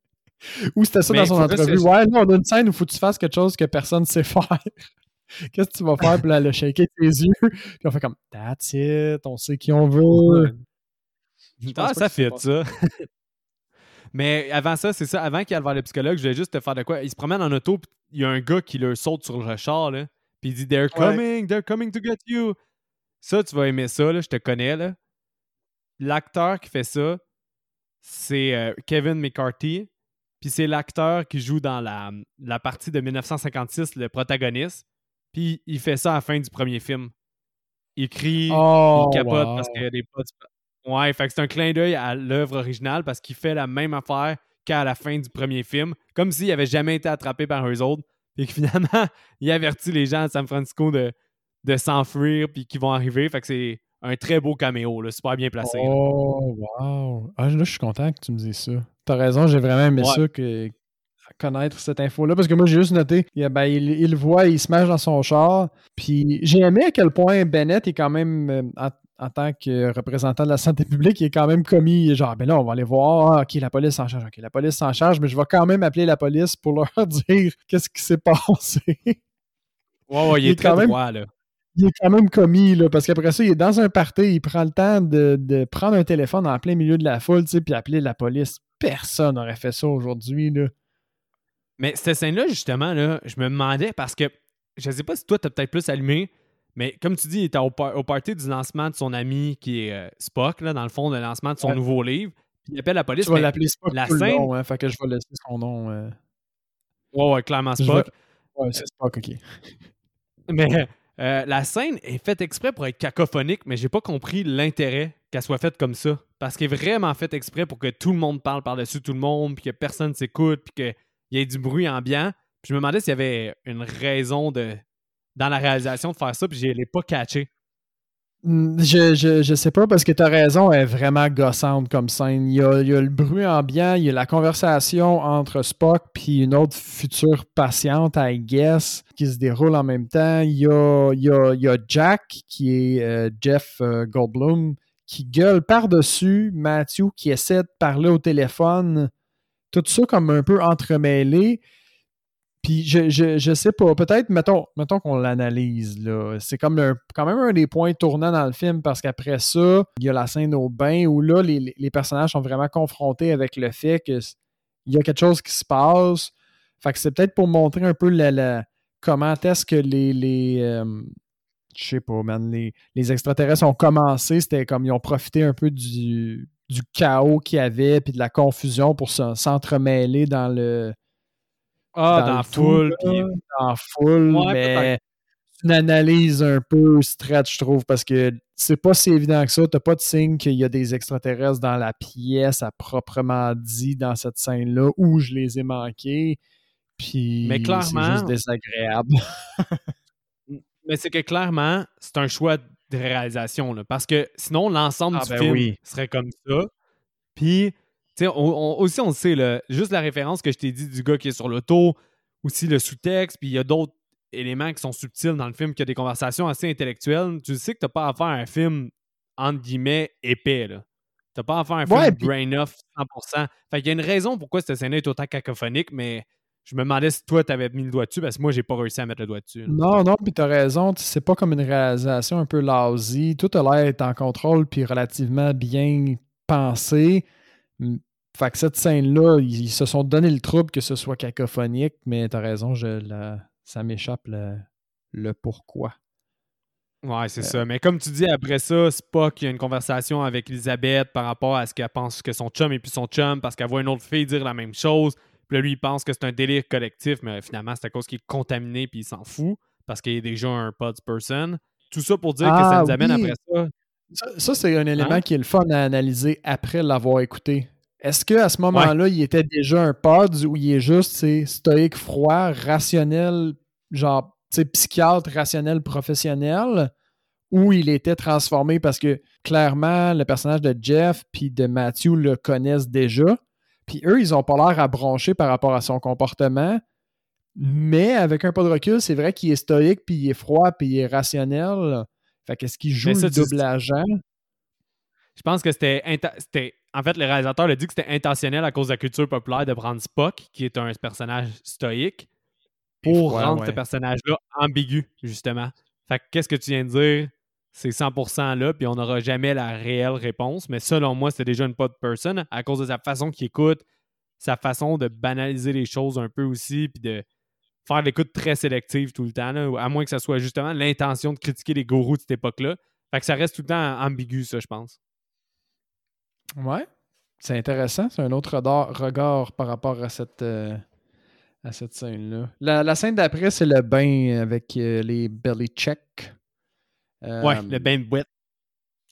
Ou c'était ça dans son entrevue? Ouais, là, on a une scène où faut que tu fasses quelque chose que personne ne sait faire. Qu'est-ce que tu vas faire? Puis là, le shaker tes yeux. Puis on fait comme That's it, on sait qui on veut. Ah, ça fait ça. Mais avant ça, c'est ça. Avant qu'il aille voir le psychologue, je voulais juste te faire de quoi. Il se promène en auto, puis il y a un gars qui leur saute sur le char, là. Puis il dit They're coming, they're coming to get you. Ça, tu vas aimer ça, là. Je te connais, là. L'acteur qui fait ça, c'est euh, Kevin McCarthy. Puis c'est l'acteur qui joue dans la, la, partie de 1956, le protagoniste. Puis il fait ça à la fin du premier film. Il crie, oh, il capote parce qu'il y a des pas Ouais, fait que c'est un clin d'œil à l'œuvre originale parce qu'il fait la même affaire qu'à la fin du premier film. Comme s'il n'avait jamais été attrapé par eux autres. Puis que finalement, il avertit les gens de San Francisco de, de s'enfuir puis qu'ils vont arriver. Fait que c'est un très beau caméo, là, super bien placé. Oh, wow! Ah, là, je suis content que tu me dises ça. T'as raison, j'ai vraiment aimé ça, que, connaître cette info-là, parce que moi, j'ai juste noté, il, ben, il, il, voit, il se mange dans son char, puis j'ai aimé à quel point Bennett est quand même, euh, en, tant que représentant de la santé publique, il est quand même commis, genre, ben là, on va aller voir, ah, ok, la police s'en charge, ok, la police s'en charge, mais je vais quand même appeler la police pour leur dire qu'est-ce qui s'est passé. Ouais, ouais, il, est, très droit, là. Il est quand même commis, là, parce qu'après ça, il est dans un party, il prend le temps de, prendre un téléphone en plein milieu de la foule, tu sais, puis appeler la police. Personne n'aurait fait ça aujourd'hui, là. Mais cette scène-là, justement, là, je me demandais, parce que je sais pas si toi, t'as peut-être plus allumé, mais comme tu dis, il était au, party du lancement de son ami qui est euh, Spock, là, dans le fond, le lancement de son nouveau livre. Puis il appelle la police. Tu vas l'appeler Spock la scène... le hein, fait que je vais laisser son nom. Euh... Ouais, ouais, clairement Spock. Ouais, c'est Spock, ok. mais euh, la scène est faite exprès pour être cacophonique, mais j'ai pas compris l'intérêt qu'elle soit faite comme ça. Parce qu'elle est vraiment faite exprès pour que tout le monde parle par-dessus tout le monde, puis que personne s'écoute, puis qu'il y ait du bruit ambiant. Puis je me demandais s'il y avait une raison de, dans la réalisation de faire ça, puis je l'ai pas catché. Hmm, je, je, je, sais pas parce que tu as raison, est vraiment gossante comme scène. Il y, a, il y, a, le bruit ambiant, il y a la conversation entre Spock puis une autre future patiente, I guess, qui se déroule en même temps. Il y a, il y a, il y a Jack, qui est euh, Jeff euh, Goldblum, qui gueule par-dessus Matthew, qui essaie de parler au téléphone. Tout ça comme un peu entremêlé. Puis je, je, sais pas, peut-être, mettons, mettons qu'on l'analyse, là. C'est comme quand même un des points tournants dans le film parce qu'après ça, il y a la scène au bain où là, les, les personnages sont vraiment confrontés avec le fait qu'il y a quelque chose qui se passe. Fait que c'est peut-être pour montrer un peu la, comment est-ce que les. les euh, je sais pas, man, les, les extraterrestres ont commencé, c'était comme ils ont profité un peu du, du chaos qu'il y avait puis de la confusion pour s'entremêler dans le ah, dans, la foule. Dans la foule, mais une analyse un peu stretch, je trouve, parce que c'est pas si évident que ça. T'as pas de signe qu'il y a des extraterrestres dans la pièce à proprement dit dans cette scène-là où je les ai manqués. Puis mais clairement, c'est juste désagréable. mais c'est que clairement, c'est un choix de réalisation. Là, parce que sinon, l'ensemble ah, du ben film serait comme ça. Puis aussi, on sait, juste la référence que je t'ai dit du gars qui est sur l'auto, aussi le sous-texte, puis il y a d'autres éléments qui sont subtils dans le film, qui a des conversations assez intellectuelles. Tu sais que t'as pas à faire un film, entre guillemets, épais, là. T'as pas à faire un film brain off 100%. Fait qu'il y a une raison pourquoi cette scène est autant cacophonique, mais je me demandais si toi, t'avais mis le doigt dessus, parce que moi, j'ai pas réussi à mettre le doigt dessus. Non, non, puis t'as raison. C'est pas comme une réalisation un peu lousy. Tout a l'air d'être en contrôle, puis relativement bien pensé. Fait que cette scène-là, ils, se sont donné le trouble que ce soit cacophonique, mais t'as raison, je, ça m'échappe le, pourquoi. Ouais, c'est euh. ça. Mais comme tu dis, après ça, Spock, il y a une conversation avec Elisabeth par rapport à ce qu'elle pense que son chum est plus son chum parce qu'elle voit une autre fille dire la même chose. Puis là, lui, il pense que c'est un délire collectif, mais finalement, c'est à cause qu'il est contaminé puis il s'en fout parce qu'il est déjà un pod person. Tout ça pour dire que ça ah nous amène après ça. Ça, c'est un élément hein? qui est le fun à analyser après l'avoir écouté. Est-ce qu'à ce, moment-là, il était déjà un pod où il est juste stoïque, froid, rationnel, genre psychiatre, rationnel, professionnel, ou il était transformé parce que clairement, le personnage de Jeff puis de Matthew le connaissent déjà? Puis eux, ils ont pas l'air à broncher par rapport à son comportement. Mais avec un pas de recul, c'est vrai qu'il est stoïque, puis il est froid, puis il est rationnel. Fait qu'est-ce qu'il joue le double agent? Je pense que c'était en fait, le réalisateur a dit que c'était intentionnel à cause de la culture populaire de prendre Spock, qui est un personnage stoïque, pour rendre ce personnage-là ambigu, justement. Fait que qu'est-ce que tu viens de dire? C'est 100% là, puis on n'aura jamais la réelle réponse. Mais selon moi, c'est déjà une pod person à cause de sa façon qu'il écoute, sa façon de banaliser les choses un peu aussi, puis de faire l'écoute très sélective tout le temps, à moins que ce soit justement l'intention de critiquer les gourous de cette époque-là. Fait que ça reste tout le temps ambigu, ça, je pense. Ouais. C'est intéressant. C'est un autre regard par rapport à cette, euh, à cette scène-là. La, scène d'après, c'est le bain avec euh, les belly checks. ouais, le bain de boîte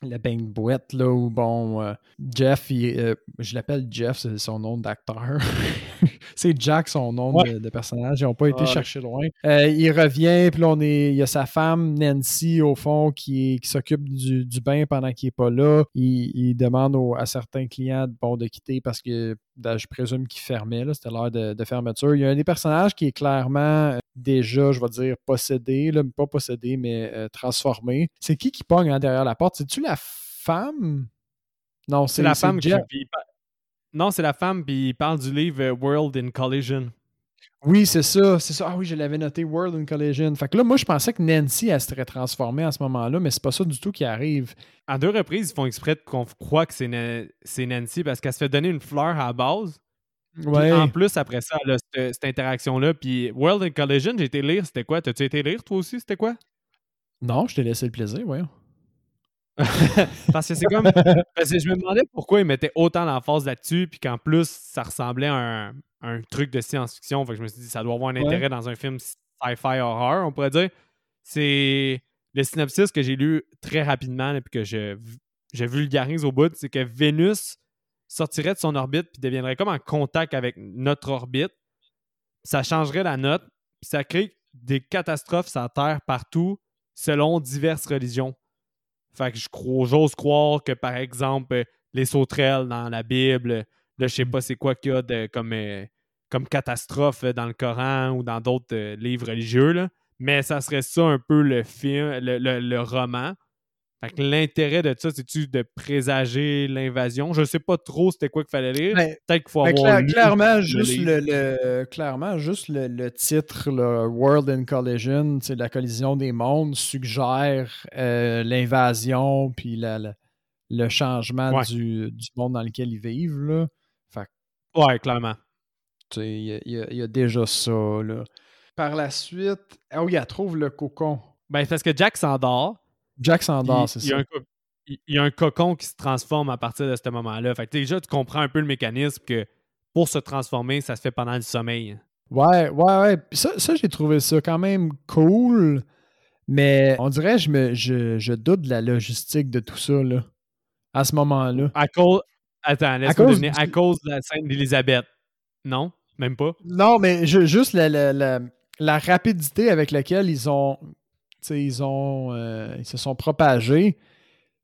le bain de boîte, là, où, bon, euh, Jeff, euh, je l'appelle Jeff, c'est son nom d'acteur. c'est Jack, son nom de, personnage. Ils n'ont pas été chercher loin. Euh, il revient, puis là, on est, il y a sa femme, Nancy, au fond, qui, qui s'occupe du, bain pendant qu'il n'est pas là. Il, demande à certains clients bon, de quitter parce que ben, je présume qu'il fermait, c'était l'heure de, de, fermeture. Il y a un des personnages qui est clairement déjà, je vais dire, possédé, là, pas possédé, mais euh, transformé. C'est qui qui pogne hein, derrière la porte? C'est-tu la femme? Non, c'est la femme qui. Non, c'est la femme, puis il parle du livre euh, World in Collision. Oui, c'est ça, c'est ça. Ah oui, je l'avais noté World in Collision. Fait que là, moi, je pensais que Nancy, elle serait transformée à ce moment-là, mais c'est pas ça du tout qui arrive. À deux reprises, ils font exprès qu'on croit que c'est Nancy parce qu'elle se fait donner une fleur à la base. Ouais. En plus, après ça, cette, interaction-là. Puis World in Collision, j'ai été lire, c'était quoi? T'as-tu été lire toi aussi? C'était quoi? Non, je t'ai laissé le plaisir, ouais. Parce que c'est comme. Parce que je me demandais pourquoi ils mettaient autant l'emphase là-dessus, puis qu'en plus, ça ressemblait à un, truc de science-fiction. Fait que je me suis dit, ça doit avoir un intérêt dans un film sci-fi horror, on pourrait dire. C'est le synopsis que j'ai lu très rapidement, et puis que je, je vulgarise au bout, c'est que Vénus sortirait de son orbite, puis deviendrait comme en contact avec notre orbite. Ça changerait la note, puis ça crée des catastrophes sur la Terre partout, selon diverses religions. Fait que je crois, j'ose croire que, par exemple, les sauterelles dans la Bible, là, je sais mm. pas c'est quoi qu'il y a de, comme, euh, comme catastrophe dans le Coran ou dans d'autres euh, livres religieux, là. mais ça serait ça un peu le film, le roman. Fait que l'intérêt de ça, c'est-tu de présager l'invasion? Je sais pas trop c'était quoi qu'il fallait lire. Ben, Peut-être qu'il faut ben, avoir. clairement, juste le, clairement, juste le, titre, le World in Collision, la collision des mondes, suggère euh, l'invasion puis le changement du, monde dans lequel ils vivent. Là. Fait ouais, clairement. Il y, a déjà ça. Là. Par la suite, oh, il trouve le cocon. Ben, parce que Jack s'endort. Jack s'endort, c'est ça. Il y a un cocon qui se transforme à partir de ce moment-là. Fait que déjà, tu comprends un peu le mécanisme que pour se transformer, ça se fait pendant le sommeil. Ouais, ouais, ouais. Ça, ça j'ai trouvé ça quand même cool. Mais on dirait je me je, doute de la logistique de tout ça là, à ce moment-là. À cause. Attends, laisse-moi deviner. À cause de la scène d'Elisabeth. Non? Même pas? Non, mais juste la, la, rapidité avec laquelle ils ont ils ont euh, ils se sont propagés.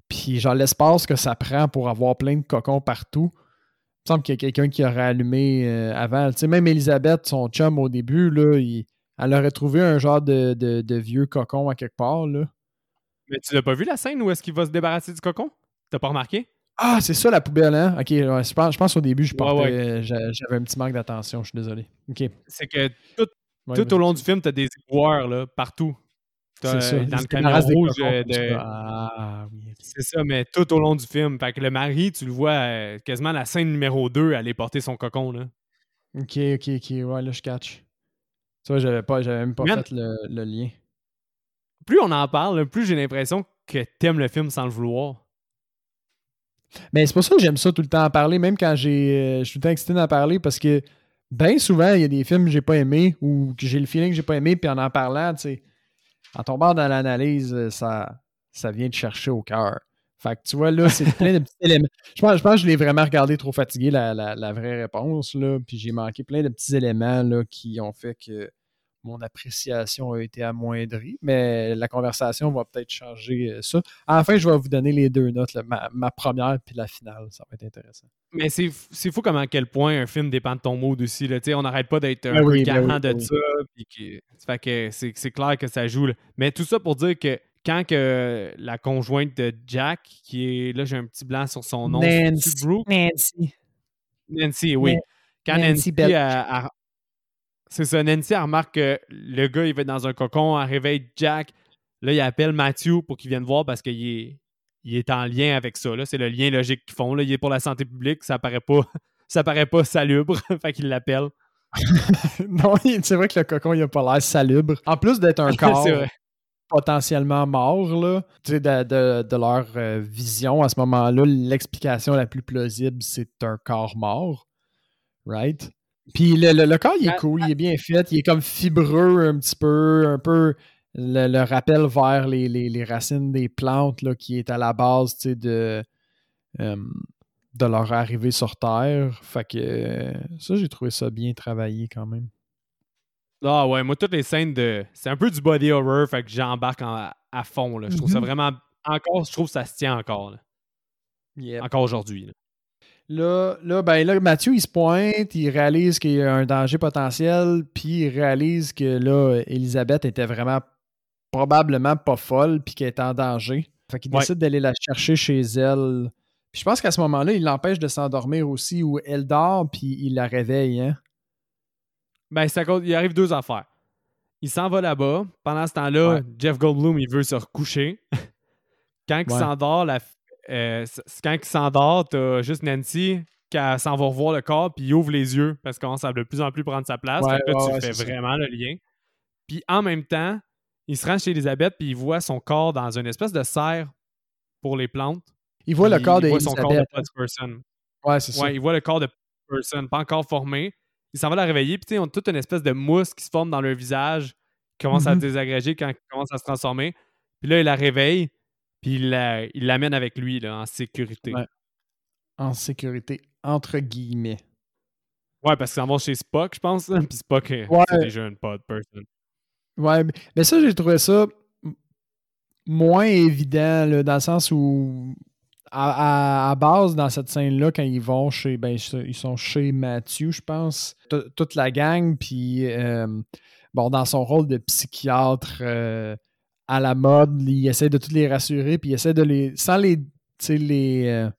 Puis genre l'espace que ça prend pour avoir plein de cocons partout. Il me semble qu'il y a quelqu'un qui aurait allumé euh, avant. même Elisabeth, son chum au début, là, elle aurait trouvé un genre de, vieux cocon à quelque part. Là. Mais tu l'as pas vu la scène où est-ce qu'il va se débarrasser du cocon? T'as pas remarqué? Ah, c'est ça la poubelle, hein? Ok, je, pense, je pense au début, je j'avais un petit manque d'attention, je suis désolé. Ok. C'est que tout, tout au long du film, t'as des éboueurs là, partout. C'est ça. Dans le camion rouge de. Ah, oui. C'est ça, mais tout au long du film. Fait que le mari, tu le vois euh, quasiment la scène numéro 2, aller porter son cocon. Là. Ok, ok, ok. Ouais, là, je catch. Tu vois, j'avais pas, j'avais même pas fait le, lien. Plus on en parle, plus j'ai l'impression que t'aimes le film sans le vouloir. Mais c'est pour ça que j'aime ça tout le temps en parler, même quand j'ai. Euh, je suis tout le temps excité d'en parler parce que bien souvent, il y a des films que j'ai pas aimés ou que j'ai le feeling que j'ai pas aimé, puis en en parlant, tu sais en tombant dans l'analyse, euh, ça, ça vient de chercher au cœur. Fait que tu vois, là, c'est plein de petits éléments. Je pense, je pense que je l'ai vraiment regardé trop fatigué, la, la, vraie réponse, là. Puis j'ai manqué plein de petits éléments là, qui ont fait que mon appréciation a été amoindrie, mais la conversation va peut-être changer euh, ça. Enfin, je vais vous donner les deux notes, ma, première puis la finale. Ça va être intéressant. Mais c'est fou comme à quel point un film dépend de ton mood aussi. Là. On n'arrête pas d'être ben un peu ben de ça. fait que c'est clair que ça joue. Mais tout ça pour dire que quand que la conjointe de Jack, qui est là, j'ai un petit blanc sur son nom, Nancy. Nancy. Nancy, oui. Quand Nancy, Nancy a, c'est ça. Nancy, elle remarque que le gars, il va être dans un cocon, elle réveille Jack. Là, il appelle Matthew pour qu'il vienne voir parce qu'il est, il est en lien avec ça. C'est le lien logique qu'ils font. Là. Il est pour la santé publique. Ça paraît pas, ça paraît pas salubre. fait qu'il l'appelle. non, c'est vrai que le cocon, il a pas l'air salubre. En plus d'être un corps potentiellement mort, là, de, de, de, leur euh, vision à ce moment-là, l'explication la plus plausible, c'est un corps mort. Right? Puis le, le, corps, il est cool, il est bien fait, il est comme fibreux un petit peu, un peu le, rappel vers les, les, racines des plantes là, qui est à la base de, de leur arrivée sur Terre. Fait que ça, j'ai trouvé ça bien travaillé quand même. Ah ouais, moi, toutes les scènes de. C'est un peu du body horror, fait que j'embarque à fond. Là. Je trouve ça mm-hmm. vraiment. Encore, je trouve que ça se tient encore. Là. Encore aujourd'hui. Là, là, ben là, Mathieu, il se pointe, il réalise qu'il y a un danger potentiel, puis il réalise que là, Elisabeth était vraiment probablement pas folle, puis qu'elle est en danger. Fait qu'il décide d'aller la chercher chez elle. Puis je pense qu'à ce moment-là, il l'empêche de s'endormir aussi, ou elle dort, puis il la réveille, hein? Ben, ça, il arrive deux affaires. Il s'en va là-bas. Pendant ce temps-là, Jeff Goldblum, il veut se recoucher. quand il s'endort, la, euh, quand il s'endort, t'as juste Nancy qui s'en va revoir le corps, puis il ouvre les yeux parce qu'on commence à de plus en plus prendre sa place. là, tu fais vraiment le lien. Puis en même temps, il se rend chez Elisabeth, puis il voit son corps dans une espèce de serre pour les plantes. Il voit le corps de Il voit son corps de person. Ouais, c'est ça. Ouais, il voit le corps de person, pas encore formé. Il s'en va la réveiller, puis ils ont toute une espèce de mousse qui se forme dans leur visage, qui commence à mm-hmm. désagréger quand il commence à se transformer. Puis là, il la réveille, puis il l'amène avec lui là, en sécurité. En sécurité, entre guillemets. Ouais, parce qu'ils s'en vont chez Spock, je pense. Puis Spock, c'est déjà une pod person. Ouais, mais ça, j'ai trouvé ça moins évident, là, dans le sens où, à, base, dans cette scène-là, quand ils vont chez, ben, ils sont chez Mathieu, je pense, toute la gang, puis, euh, bon, dans son rôle de psychiatre euh, à la mode, il essaie de tous les rassurer, puis il essaie de les, sans les, les, euh,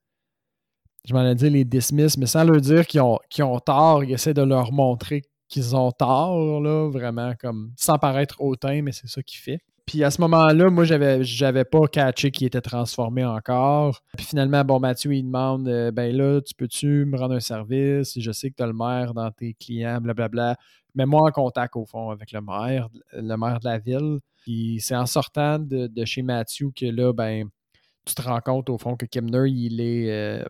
je m'en ai dit les dismiss, mais sans leur dire qu'ils ont, ont tort, il essaie de leur montrer qu'ils ont tort, là, vraiment, comme, sans paraître hautain, mais c'est ça qu'il fait. Puis à ce moment-là, moi, j'avais, j'avais pas catché qu'il était transformé encore. Puis finalement, bon, Mathieu, il demande euh, Ben là, tu peux-tu me rendre un service? Je sais que tu as le maire dans tes clients, blablabla. Mets-moi en contact, au fond, avec le maire, le maire de la ville. Puis c'est en sortant de, chez Mathieu que là, ben, tu te rends compte, au fond, que Kimner, il est. Euh,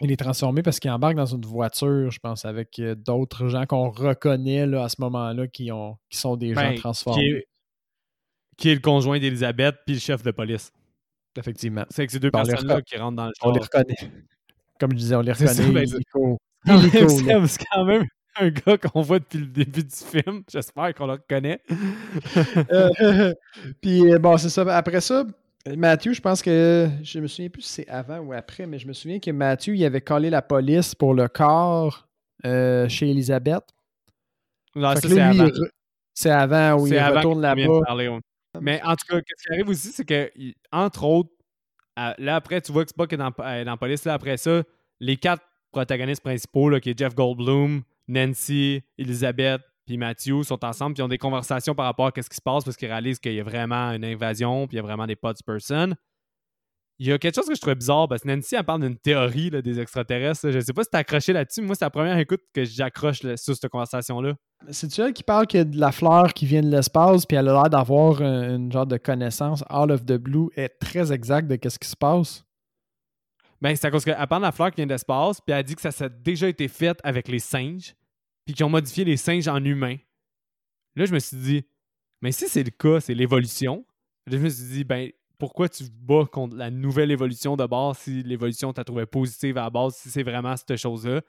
il est transformé parce qu'il embarque dans une voiture, je pense, avec euh, d'autres gens qu'on reconnaît là, à ce moment-là qui, ont, qui sont des gens ben, transformés qui est le conjoint d'Elisabeth puis le chef de police. Effectivement. C'est que ces deux personnes-là qui rentrent dans le char. On les reconnaît. Comme je disais, on les reconnaît. Ben, quand même un gars qu'on voit depuis le début du film. J'espère qu'on le reconnaît. Euh, puis euh, bon, c'est ça. Après ça, Mathieu, je pense que je me souviens plus si c'est avant ou après, mais je me souviens que Mathieu, il avait collé la police pour le corps euh, chez Elisabeth. Non, ça, c'est avant. C'est avant où il retourne là-bas. Mais en tout cas, ce qui arrive aussi, c'est que, entre autres, là après, tu vois que Spock est dans, dans la police. Là, après ça, les quatre protagonistes principaux, là, qui est Jeff Goldblum, Nancy, Elizabeth, puis Matthew, sont ensemble, puis ils ont des conversations par rapport à ce qui se passe parce qu'ils réalisent qu'il y a vraiment une invasion, puis il y a vraiment des pods person. Il y a quelque chose que je trouvais bizarre parce que Nancy, elle parle d'une théorie des extraterrestres. Je sais pas si t'as accroché là-dessus. Moi, c'est la première écoute que j'accroche sur cette conversation-là. C'est-tu elle qui parle a de la fleur qui vient de l'espace, puis elle a l'air d'avoir une, genre de connaissance out of the blue, est très exacte de qu'est-ce qui se passe? Ben, c'est à cause qu'elle parle de la fleur qui vient de l'espace, puis elle dit que ça, a déjà été fait avec les singes, puis qu'ils ont modifié les singes en humains. Là, je me suis dit, mais si c'est le cas, c'est l'évolution. je me suis dit, ben, pourquoi tu bats contre la nouvelle évolution de base si l'évolution t'a trouvé positive à la base, si c'est vraiment cette chose-là?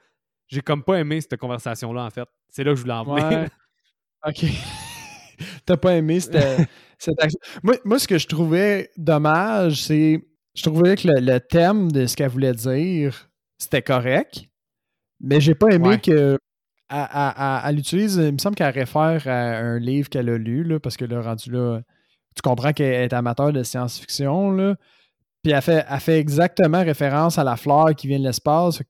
J'ai comme pas aimé cette conversation-là, en fait. C'est là que je voulais en venir. OK. T'as pas aimé cette, cette action? Moi, moi, ce que je trouvais dommage, c'est. Je trouvais que le, thème de ce qu'elle voulait dire, c'était correct. Mais j'ai pas aimé que. Elle, utilise, il me semble qu'elle réfère à un livre qu'elle a lu, là, parce que le rendu là, tu comprends qu'elle est amateur de science-fiction, là. Puis elle fait, fait exactement référence à la fleur qui vient de l'espace.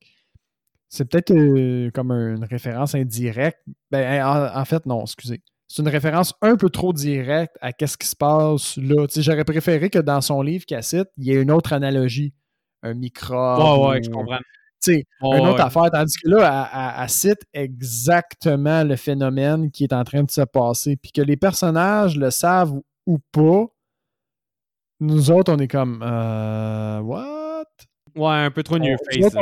C'est peut-être euh, comme une référence indirecte. Ben, en, fait, non, excusez. C'est une référence un peu trop directe à qu'est-ce qui se passe là. J'aurais préféré que dans son livre qu'elle cite, il y ait une autre analogie. Un micro. Ouais, ouais, je comprends. Une autre affaire. Tandis que là, elle, cite exactement le phénomène qui est en train de se passer. Puis que les personnages le savent ou pas, nous autres, on est comme euh, What? Ouais, un peu trop new face.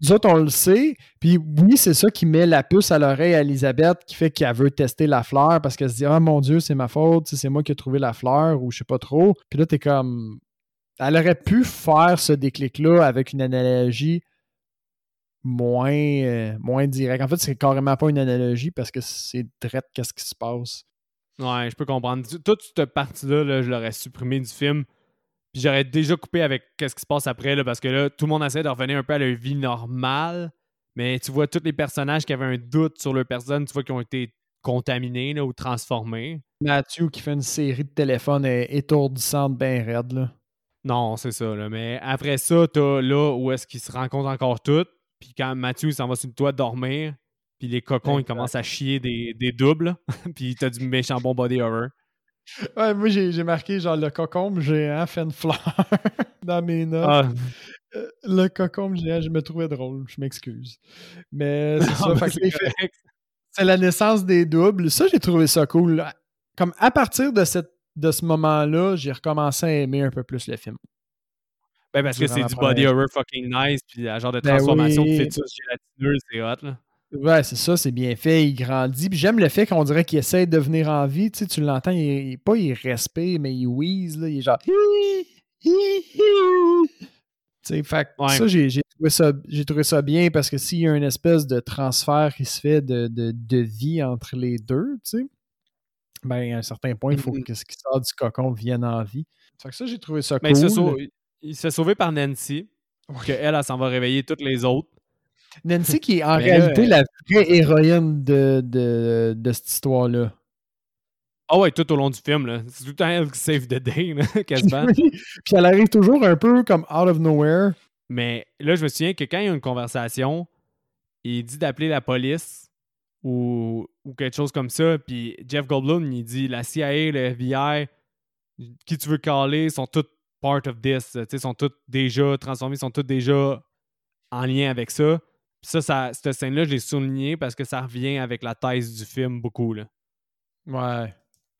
Nous autres, on, le sait. Puis oui, c'est ça qui met la puce à l'oreille à Elisabeth, qui fait qu'elle veut tester la fleur parce qu'elle se dit Ah mon Dieu, c'est ma faute, c'est moi qui ai trouvé la fleur ou je sais pas trop. Puis là, t'es comme. Elle aurait pu faire ce déclic-là avec une analogie moins, euh, moins directe. En fait, c'est carrément pas une analogie parce que c'est direct qu'est-ce qui se passe. Ouais, je peux comprendre. Toute cette partie-là, je l'aurais supprimé du film. Puis j'aurais déjà coupé avec qu'est-ce qui se passe après, là, parce que là, tout le monde essaie de revenir un peu à leur vie normale. Mais tu vois tous les personnages qui avaient un doute sur leur personne, tu vois, qui ont été contaminés là, ou transformés. Mathieu qui fait une série de téléphones étourdissantes, bien raide. Là. Non, c'est ça. Là. Mais après ça, t'as là où est-ce qu'ils se rencontrent encore toutes. Puis quand Mathieu s'en va sur le toit dormir, Puis les cocons, ils commencent à chier des, des doubles. puis t'as du méchant bon body horror. Ouais, moi j'ai marqué genre le cocombe géant fait une fleur dans mes notes. Ah. Euh, le cocombe géant, je me trouvais drôle, je m'excuse. Mais c'est ça. c'est la naissance des doubles. Ça, j'ai trouvé ça cool. Comme à partir de, cette, de ce moment-là, j'ai recommencé à aimer un peu plus le film. Ben parce que c'est du body horror fucking nice, puis la genre de ben transformation de fœtus gélatineuse, c'est hot, là. Ouais, c'est ça, c'est bien fait, il grandit. Puis j'aime le fait qu'on dirait qu'il essaie de venir en vie. Tu, sais, tu l'entends, il, pas il respire, mais il wheeze, là, il est genre. Tu sais, fait ça, j'ai trouvé ça, trouvé ça bien parce que s'il y a une espèce de transfert qui se fait de, de, de vie entre les deux, tu sais, ben à un certain point, il faut que ce qui sort du cocon vienne en vie. Fait que ça, j'ai trouvé ça ben, cool. Il s'est sauvé par Nancy, qu'elle, elle, elle s'en va réveiller toutes les autres. Nancy qui est en réalité la vraie héroïne de, de, de cette histoire-là. Ah ouais, tout au long du film, là. C'est tout le temps elle qui save the day, là, quasiment. Puis elle arrive toujours un peu comme out of nowhere. Mais là, je me souviens que quand il y a une conversation, il dit d'appeler la police ou, ou, quelque chose comme ça. Puis Jeff Goldblum, il dit la CIA, le FBI, qui tu veux caller, sont toutes part of this. Ils sont toutes déjà transformés, sont toutes déjà en lien avec ça ça, ça, cette scène-là, je l'ai souligné parce que ça revient avec la thèse du film beaucoup. Là. Ouais.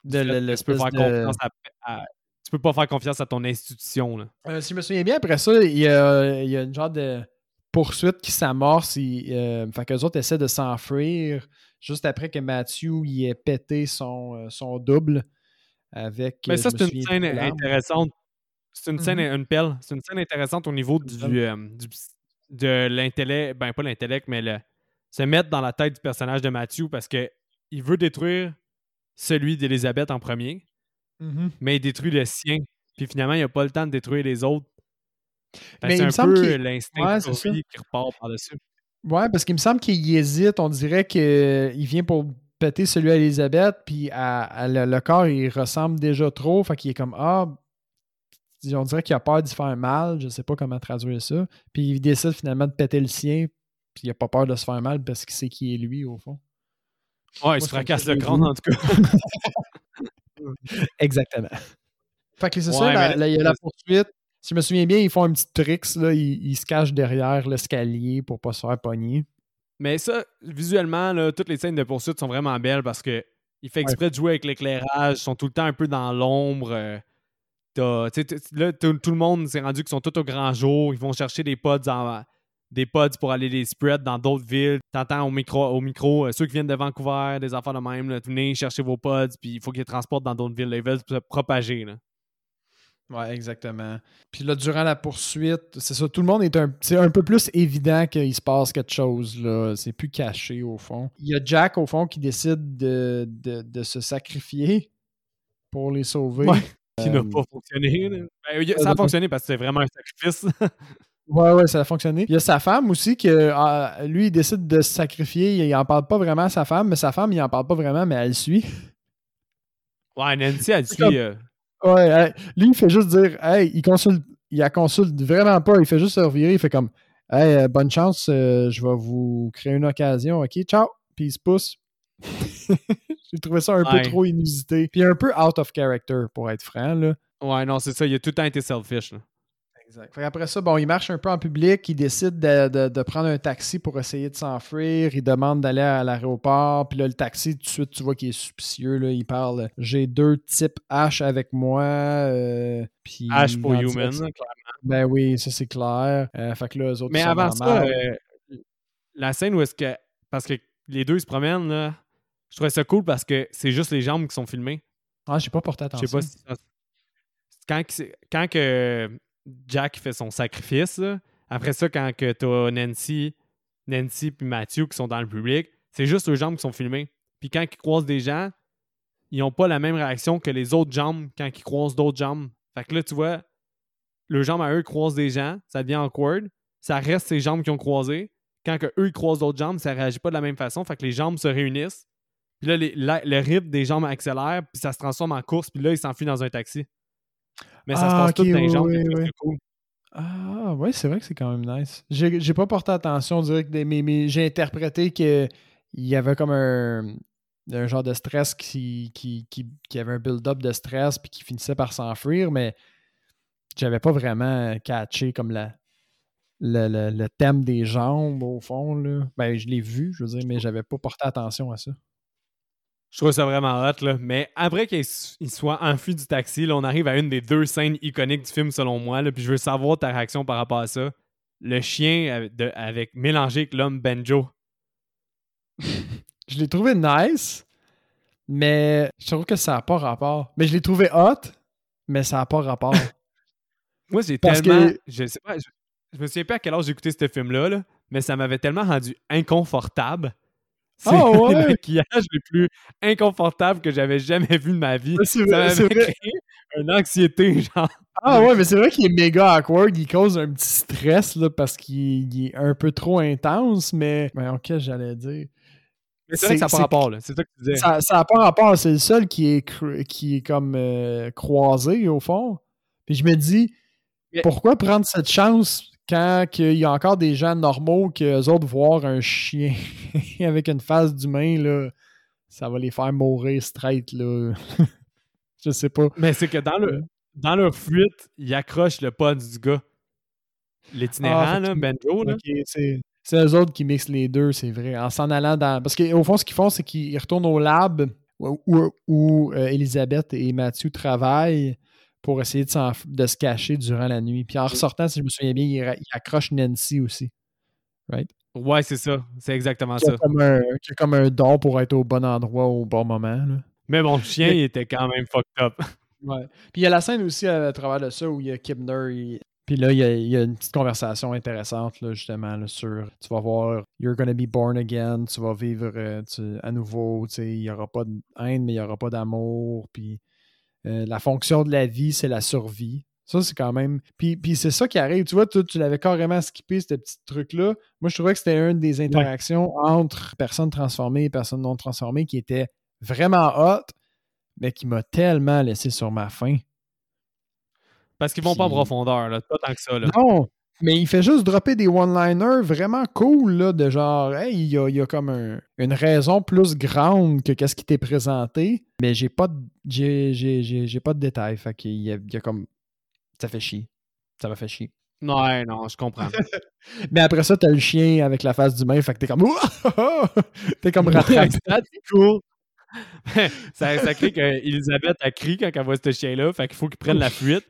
De, tu, peux peux pas faire confiance à ton institution. Là. Euh, si je me souviens bien, après ça, il y a, il y a une genre de poursuite qui s'amorce. Euh, fait qu'eux autres essaient de s'enfuir juste après que Matthew il ait pété son, euh, son double avec. Mais ça, c'est une scène intéressante. C'est une scène, mm-hmm. une pelle. C'est une scène intéressante au niveau du, du, de l'intellect, ben pas l'intellect, mais le, se mettre dans la tête du personnage de Matthew parce que il veut détruire celui d'Elisabeth en premier, mm-hmm. mais il détruit le sien. Puis finalement, il n'a pas le temps de détruire les autres. c'est un peu l'instinct qui repart par-dessus. Ouais, parce qu'il me semble qu'il hésite. On dirait qu'il vient pour péter celui d'Elisabeth, puis à, le, corps, il ressemble déjà trop. Fait qu'il est comme Ah, on dirait qu'il a peur d'y faire mal, je sais pas comment traduire ça. Puis il décide finalement de péter le sien, puis il a pas peur de se faire mal parce qu'il sait qui est lui, au fond. Ouais, il se fracasse le crâne, en tout cas. Exactement. Fait que c'est ça, il y a la poursuite. Si je me souviens bien, ils font un petit tricks, là, ils, se cachent derrière l'escalier pour pas se faire pogner. Mais ça, visuellement, là, toutes les scènes de poursuite sont vraiment belles parce que il fait exprès de jouer avec l'éclairage, ils sont tout le temps un peu dans l'ombre. Là, tout, le monde s'est rendu qu'ils sont tous au grand jour. Ils vont chercher des pods des pods pour aller les spread dans d'autres villes. T'entends au micro, au micro euh, ceux qui viennent de Vancouver, des enfants de même, là, venez chercher vos pods, puis il faut qu'ils les transportent dans d'autres villes. Ils veulent se propager. Là. Ouais, exactement. Puis là, durant la poursuite, c'est ça, tout le monde est un, c'est un peu plus évident qu'il se passe quelque chose. là. C'est plus caché au fond. Il y a Jack, au fond, qui décide de, de, se sacrifier pour les sauver qui n'a pas fonctionné. Ben, ça a fonctionné parce que c'est vraiment un sacrifice. ouais, ouais, ça a fonctionné. Il y a sa femme aussi que ah, lui, il décide de se sacrifier. Il en parle pas vraiment à sa femme, mais sa femme, il en parle pas vraiment, mais elle suit. Ouais, Nancy, elle suit. Euh. Ouais, lui, il fait juste dire Hey, il consulte, il la consulte vraiment pas, il fait juste se revirer, il fait comme Hey, euh, bonne chance, euh, je vais vous créer une occasion, ok, ciao, puis il se pousse. J'ai trouvé ça un peu trop inusité. Puis un peu out of character, pour être franc. Là. Ouais, non, c'est ça. Il a tout le temps été selfish. Exact. après ça, bon, il marche un peu en public, il décide de, prendre un taxi pour essayer de s'enfuir, il demande d'aller à l'aéroport, puis là, le taxi, tout de suite, tu vois qu'il est suspicieux, là, il parle « J'ai deux types H avec moi euh, H pour human, clairement. Ben oui, ça c'est clair. Euh, fait que là, eux autres, Mais avant ça, euh, la scène où est-ce que... Parce que les deux se promènent, là, je trouvais ça cool parce que c'est juste les jambes qui sont filmées. Ah, j'ai pas porté attention. Je sais pas si quand, quand que Jack fait son sacrifice, après ça, quand que t'as Nancy, Nancy puis Matthew qui sont dans le public, c'est juste les jambes qui sont filmées. Puis quand ils croisent des gens, ils n'ont pas la même réaction que les autres jambes quand ils croisent d'autres jambes. Fait que là, tu vois, leurs jambes à eux croisent des gens, ça devient awkward. Ça reste ces jambes qui ont croisé. Quand que eux croisent d'autres jambes, ça réagit pas de la même façon. Fait que les jambes se réunissent. Puis là, le rythme des jambes accélère, puis ça se transforme en course, puis là, il s'enfuit dans un taxi. Mais ça se ah, passe tout dans les jambes, c'est cool. Ah, ouais, c'est vrai que c'est quand même nice. J'ai pas porté attention, on dirait que j'ai interprété qu'il il y avait comme un, un genre de stress qui, qui, qui, avait un build-up de stress puis qui finissait par s'enfuir, mais j'avais pas vraiment catché comme la, le, thème des jambes au fond. Là. Ben, je l'ai vu, je veux dire, mais j'avais pas porté attention à ça. Je trouve ça vraiment hot, là. Mais après qu'il soit enfui du taxi, là, on arrive à une des deux scènes iconiques du film, selon moi. Là, puis je veux savoir ta réaction par rapport à ça. Le chien avec, mélangé avec l'homme Benjo. je l'ai trouvé nice, mais je trouve que ça n'a pas rapport. Mais je l'ai trouvé hot, mais ça n'a pas rapport. Moi, j'ai tellement. Je sais pas, je, me souviens pas à quel âge j'ai écouté ce film-là, là, mais ça m'avait tellement rendu inconfortable. C'est oh, ouais. les maquillages les plus inconfortables que j'avais jamais vu de ma vie. ça m'avait créé une anxiété, genre. Ah ouais, mais c'est vrai qu'il est méga awkward. Il cause un petit stress là, parce qu'il est un peu trop intense, mais. Mais ok, j'allais dire? Mais c'est vrai que ça n'a pas rapport, là. C'est ça que tu disais. Ça n'a pas rapport. C'est le seul qui est, qui est comme euh, croisé, au fond. Puis je me dis, pourquoi prendre cette chance quand il y a encore des gens normaux que eux autres voir un chien avec une face d'humain, là, ça va les faire mourir straight, là. Je sais pas. Mais c'est que dans, le, dans leur fuite, ils accrochent le pod du gars. L'itinérant, ah, là, Benjo, là. c'est, eux autres qui mixent les deux, c'est vrai. En s'en allant dans. Parce qu'au fond, ce qu'ils font, c'est qu'ils retournent au lab où, où, euh, Elisabeth et Mathieu travaillent pour essayer de, se cacher durant la nuit. Puis en ressortant, si je me souviens bien, il, accroche Nancy aussi. Right? Ouais, c'est ça. C'est exactement ça. Comme un, comme un don pour être au bon endroit au bon moment. Mais mon chien, il était quand même fucked up. Ouais. Puis il y a la scène aussi à, travers de ça où il y a Kibner. Puis là, il y, a, une petite conversation intéressante, là, justement, sur tu vas voir You're gonna be born again, tu vas vivre euh, à nouveau, il n'y aura pas de haine, mais il n'y aura pas d'amour. Puis euh, la fonction de la vie, c'est la survie. Ça, c'est quand même. Puis, puis c'est ça qui arrive. Tu vois, tu, tu l'avais carrément skippé, ce petit truc-là. Moi, je trouvais que c'était une des interactions entre personnes transformées et personnes non transformées qui était vraiment hot, mais qui m'a tellement laissé sur ma faim. Parce qu'ils vont pas en profondeur, là. Pas tant que ça, là. Non, mais il fait juste dropper des one-liners vraiment cool, là, de genre, hey, il y a, y a comme une raison plus grande que qu'est-ce qui t'est présenté, mais j'ai pas de, j'ai, pas de détails. Fait qu'il y a, y a comme. Ça fait chier. Ça m'a fait chier. Ouais, non, je comprends. mais après ça, t'as le chien avec la face d'humain, fait que t'es comme. t'es comme rattrapé. c'est cool. ça, ça crée qu'Elisabeth a crié quand elle voit ce chien-là, fait qu'il faut qu'il prenne la fuite.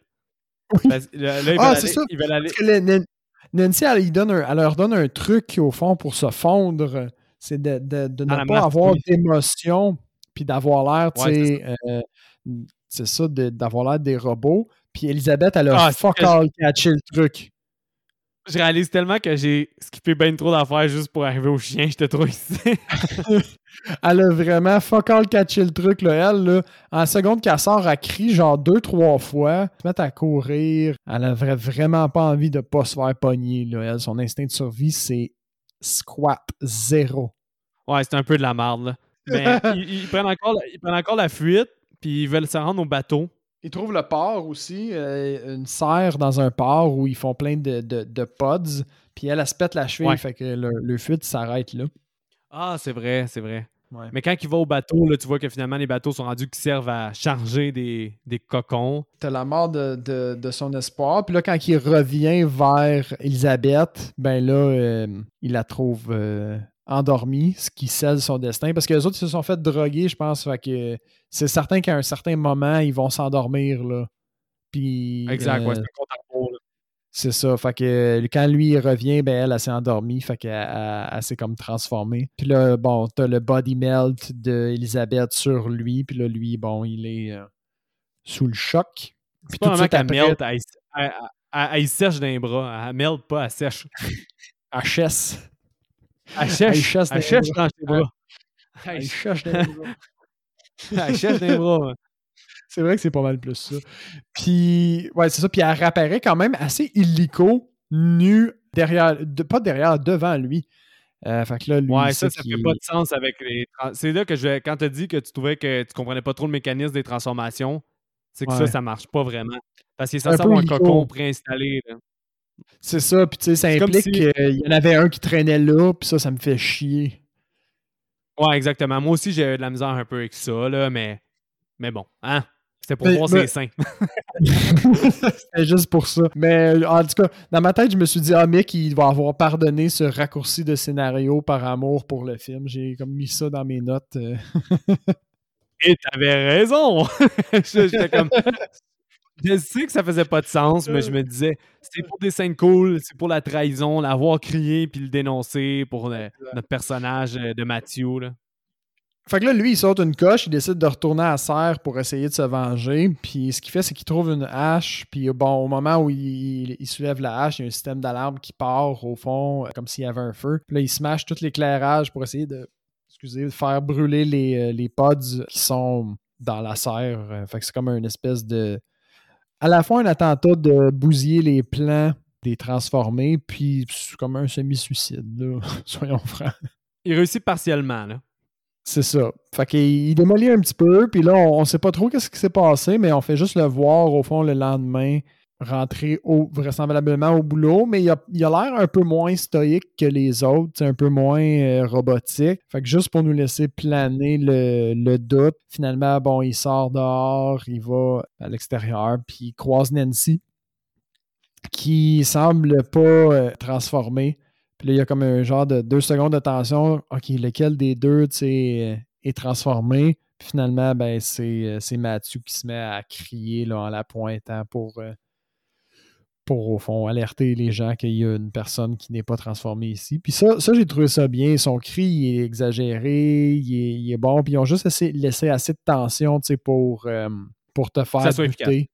Ah, c'est ça. Parce que Nancy, elle, donne elle, leur donne un truc, au fond, pour se fondre. C'est de, de, de ne pas avoir d'émotion, puis d'avoir l'air, tu sais, euh, c'est ça, d'avoir l'air des robots. Puis Elisabeth, elle a ah, fuck all catché le truc je réalise tellement que j'ai skippé bien trop d'affaires juste pour arriver au chien. J'étais trop ici. elle a vraiment fuck all catché le truc, là. Elle, là, en seconde qu'elle sort, elle crie genre deux, trois fois. Se met à courir. Elle avait vraiment pas envie de pas se faire pogner, là. Elle, son instinct de survie, c'est squat zéro. Ouais, c'est un peu de la merde, là. Mais ils, prennent encore, ils prennent encore la fuite, puis ils veulent se rendre au bateau. Ils trouvent le port aussi, euh, une serre dans un port où ils font plein de, de, pods, puis elle, elle se pète la cheville, fait que le, fuite s'arrête là. Ah, c'est vrai, c'est vrai. Mais quand il va au bateau, là, tu vois que finalement les bateaux sont rendus qui servent à charger des, des cocons. T'as la mort de, son espoir. Puis là, quand il revient vers Elisabeth, ben là, euh, il la trouve euh, endormi, ce qui scelle son destin. Parce que les autres, ils se sont fait droguer, je pense. Fait que c'est certain qu'à un certain moment, ils vont s'endormir. Là. Puis, exact, ouais, c'est ça. Fait que quand lui il revient, ben elle, elle, s'est endormie. Fait qu'elle elle, s'est comme transformée. Puis là, bon, t'as le body melt d'Elisabeth sur lui. Puis là, lui, bon, il est euh, sous le choc. C'est pas vraiment qu'elle melt, elle, sèche dans les bras. Elle melt pas, elle sèche. elle cherche, elle cherche dans tes bras. Elle cherche dans les bras. Elle cherche dans les bras. C'est vrai que c'est pas mal plus ça. Puis, ouais, c'est ça. Puis elle réapparaît quand même assez illico, nu, derrière, pas derrière, devant lui. Euh, fait que là, lui, ouais, ça, ça fait pas de sens avec les. C'est là que je. Quand t'as dit que tu trouvais que tu comprenais pas trop le mécanisme des transformations, c'est que ça, ça marche pas vraiment. Parce qu'il est censé avoir un cocon préinstallé. Là. C'est ça, puis tu sais, ça implique qu'il y en avait un qui traînait là, puis ça, ça me fait chier. Ouais, exactement. Moi aussi, j'ai de la misère un peu avec ça, là, mais, mais bon, hein? C'était pour voir ses seins. C'était juste pour ça. Mais en tout cas, dans ma tête, je me suis dit, ah, mec, il va avoir pardonné ce raccourci de scénario par amour pour le film. J'ai comme mis ça dans mes notes. Euh. Et t'avais raison! J'étais comme. Je sais que ça faisait pas de sens, mais je me disais, c'est pour des scènes cool, c'est pour la trahison, l'avoir crié puis le dénoncer pour notre personnage de Mathieu. Là. Fait que là, lui, il saute une coche, il décide de retourner à Serre pour essayer de se venger. Puis ce qu'il fait, c'est qu'il trouve une hache. Puis bon, au moment où il, soulève la hache, il y a un système d'alarme qui part au fond, comme s'il y avait un feu. Puis là, il smash tout l'éclairage pour essayer de, excusez, de faire brûler les, euh, les pods qui sont dans la serre. Fait que c'est comme une espèce de. À la fois un attentat de bousiller les plans des transformés, puis c'est comme un semi-suicide, soyons francs. Il réussit partiellement, là. C'est ça. Fait qu'il démolit un petit peu, puis là, on, ne sait pas trop qu'est-ce qui s'est passé, mais on fait juste le voir au fond le lendemain rentrer au, vraisemblablement au boulot, mais il a l'air un peu moins stoïque que les autres, un peu moins euh, robotique. Fait que juste pour nous laisser planer le, doute, finalement, bon, il sort dehors, il va à l'extérieur, puis il croise Nancy, qui semble pas euh, transformée. Puis là, il y a comme un genre de deux secondes de tension. OK, lequel des deux est transformé? Puis finalement, ben, c'est Mathieu qui se met à crier là, en la pointant pour, euh, pour, au fond, alerter les gens qu'il y a une personne qui n'est pas transformée ici. Puis ça, ça j'ai trouvé ça bien. Son cri il est exagéré, il est, bon. Puis ils ont juste laissé assez de tension pour, euh, pour te faire douter.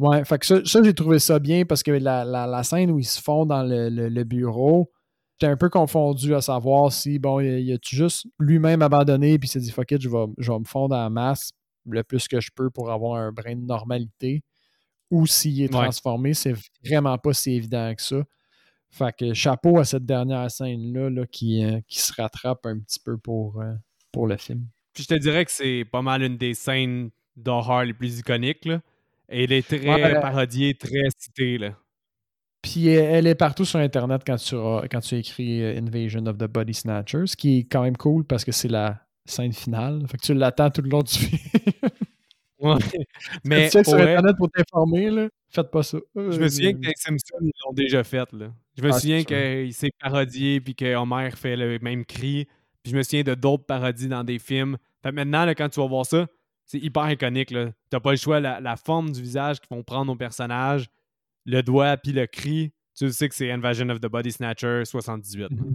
Ouais, fait que ça, j'ai trouvé ça bien parce que la, scène où ils se font dans le bureau, J'étais un peu confondu à savoir si, bon, il a-tu juste lui-même abandonné puis s'est dit, fuck it, je vais, me fondre en masse le plus que je peux pour avoir un brin de normalité ou s'il est transformé, c'est vraiment pas si évident que ça. Fait que chapeau à cette dernière scène-là là, qui, euh, qui se rattrape un petit peu pour, euh, pour le film. Puis je te dirais que c'est pas mal une des scènes d'horreur les plus iconiques. Là. Et elle est très parodiée, très citée. Là. Puis elle est partout sur Internet quand tu, quand tu écris euh, Invasion of the Body Snatchers, ce qui est quand même cool parce que c'est la scène finale. Fait que tu l'attends tout le long du film. Mais tu sur Internet pour t'informer, là, faites pas ça. Je me souviens que les Simpsons, ils l'ont déjà fait. Là. Je me ah, souviens qu'il s'est parodié puis que Homer fait le même cri. Puis je me souviens de d'autres parodies dans des films. Fait maintenant, là, quand tu vas voir ça, c'est hyper iconique. T'as pas le choix, la, la, forme du visage qu'ils vont prendre aux personnages le doigt puis le cri, tu sais que c'est Invasion of the Body Snatcher 78. Mhm.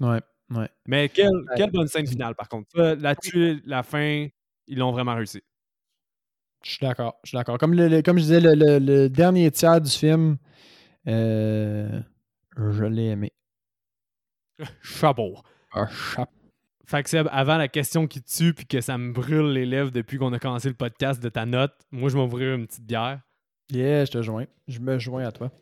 Ouais, ouais. Mais quelle, quelle bonne scène finale, par contre. Là-dessus, la fin, ils l'ont vraiment réussi. Je suis d'accord, je suis d'accord. Comme, comme je disais, le, dernier tiers du film, euh, je l'ai aimé. Chapeau. Un chapeau. Fait que avant la question qui tue puis que ça me brûle les lèvres depuis qu'on a commencé le podcast de ta note, moi je vais m'ouvrir une petite bière. Yeah, je te joins. Je me joins à toi.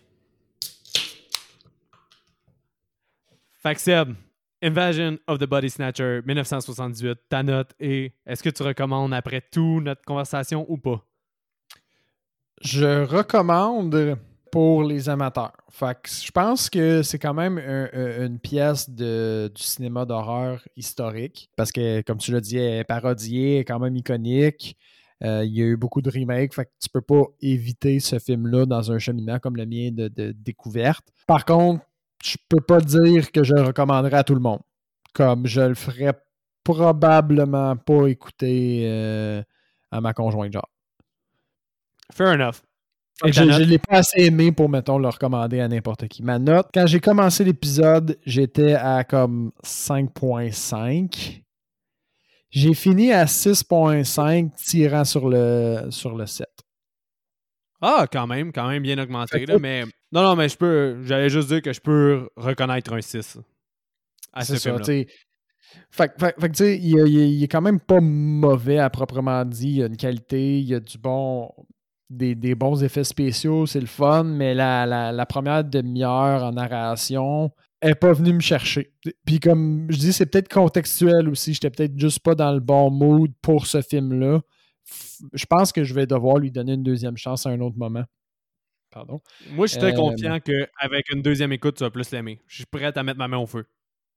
Seb, Invasion of the Body Snatcher 1978, ta note et est-ce que tu recommandes après tout notre conversation ou pas? Je recommande pour les amateurs. Fait je pense que c'est quand même une pièce de, du cinéma d'horreur historique parce que, comme tu l'as dit, elle est parodiée, quand même iconique. Euh, il y a eu beaucoup de remakes, fait que tu peux pas éviter ce film-là dans un cheminement comme le mien de, découverte. Par contre, je peux pas dire que je le recommanderais à tout le monde. Comme je le ferais probablement pas écouter euh, à ma conjointe, genre. Fair enough. je ne l'ai pas assez aimé pour, mettons, le recommander à n'importe qui. Ma note, quand j'ai commencé l'épisode, j'étais à comme 5.5. J'ai fini à 6.5 tirant sur le, sur le 7. Ah, quand même, quand même bien augmenté. Là, mais non, non, mais je peux. J'allais juste dire que je peux reconnaître un 6 à ce film-là. Fait, fait, fait, tu sais, il, il, est quand même pas mauvais à proprement dit. Il y a une qualité, il y a du bon. Des, des bons effets spéciaux, c'est le fun, mais la, la, la première demi-heure en narration, elle n'est pas venue me chercher. Puis comme je dis, c'est peut-être contextuel aussi. J'étais peut-être juste pas dans le bon mood pour ce film-là. Je pense que je vais devoir lui donner une deuxième chance à un autre moment. Pardon. Moi, je suis très euh, confiant qu'avec une deuxième écoute, tu vas plus l'aimer. Je suis prêt à mettre ma main au feu.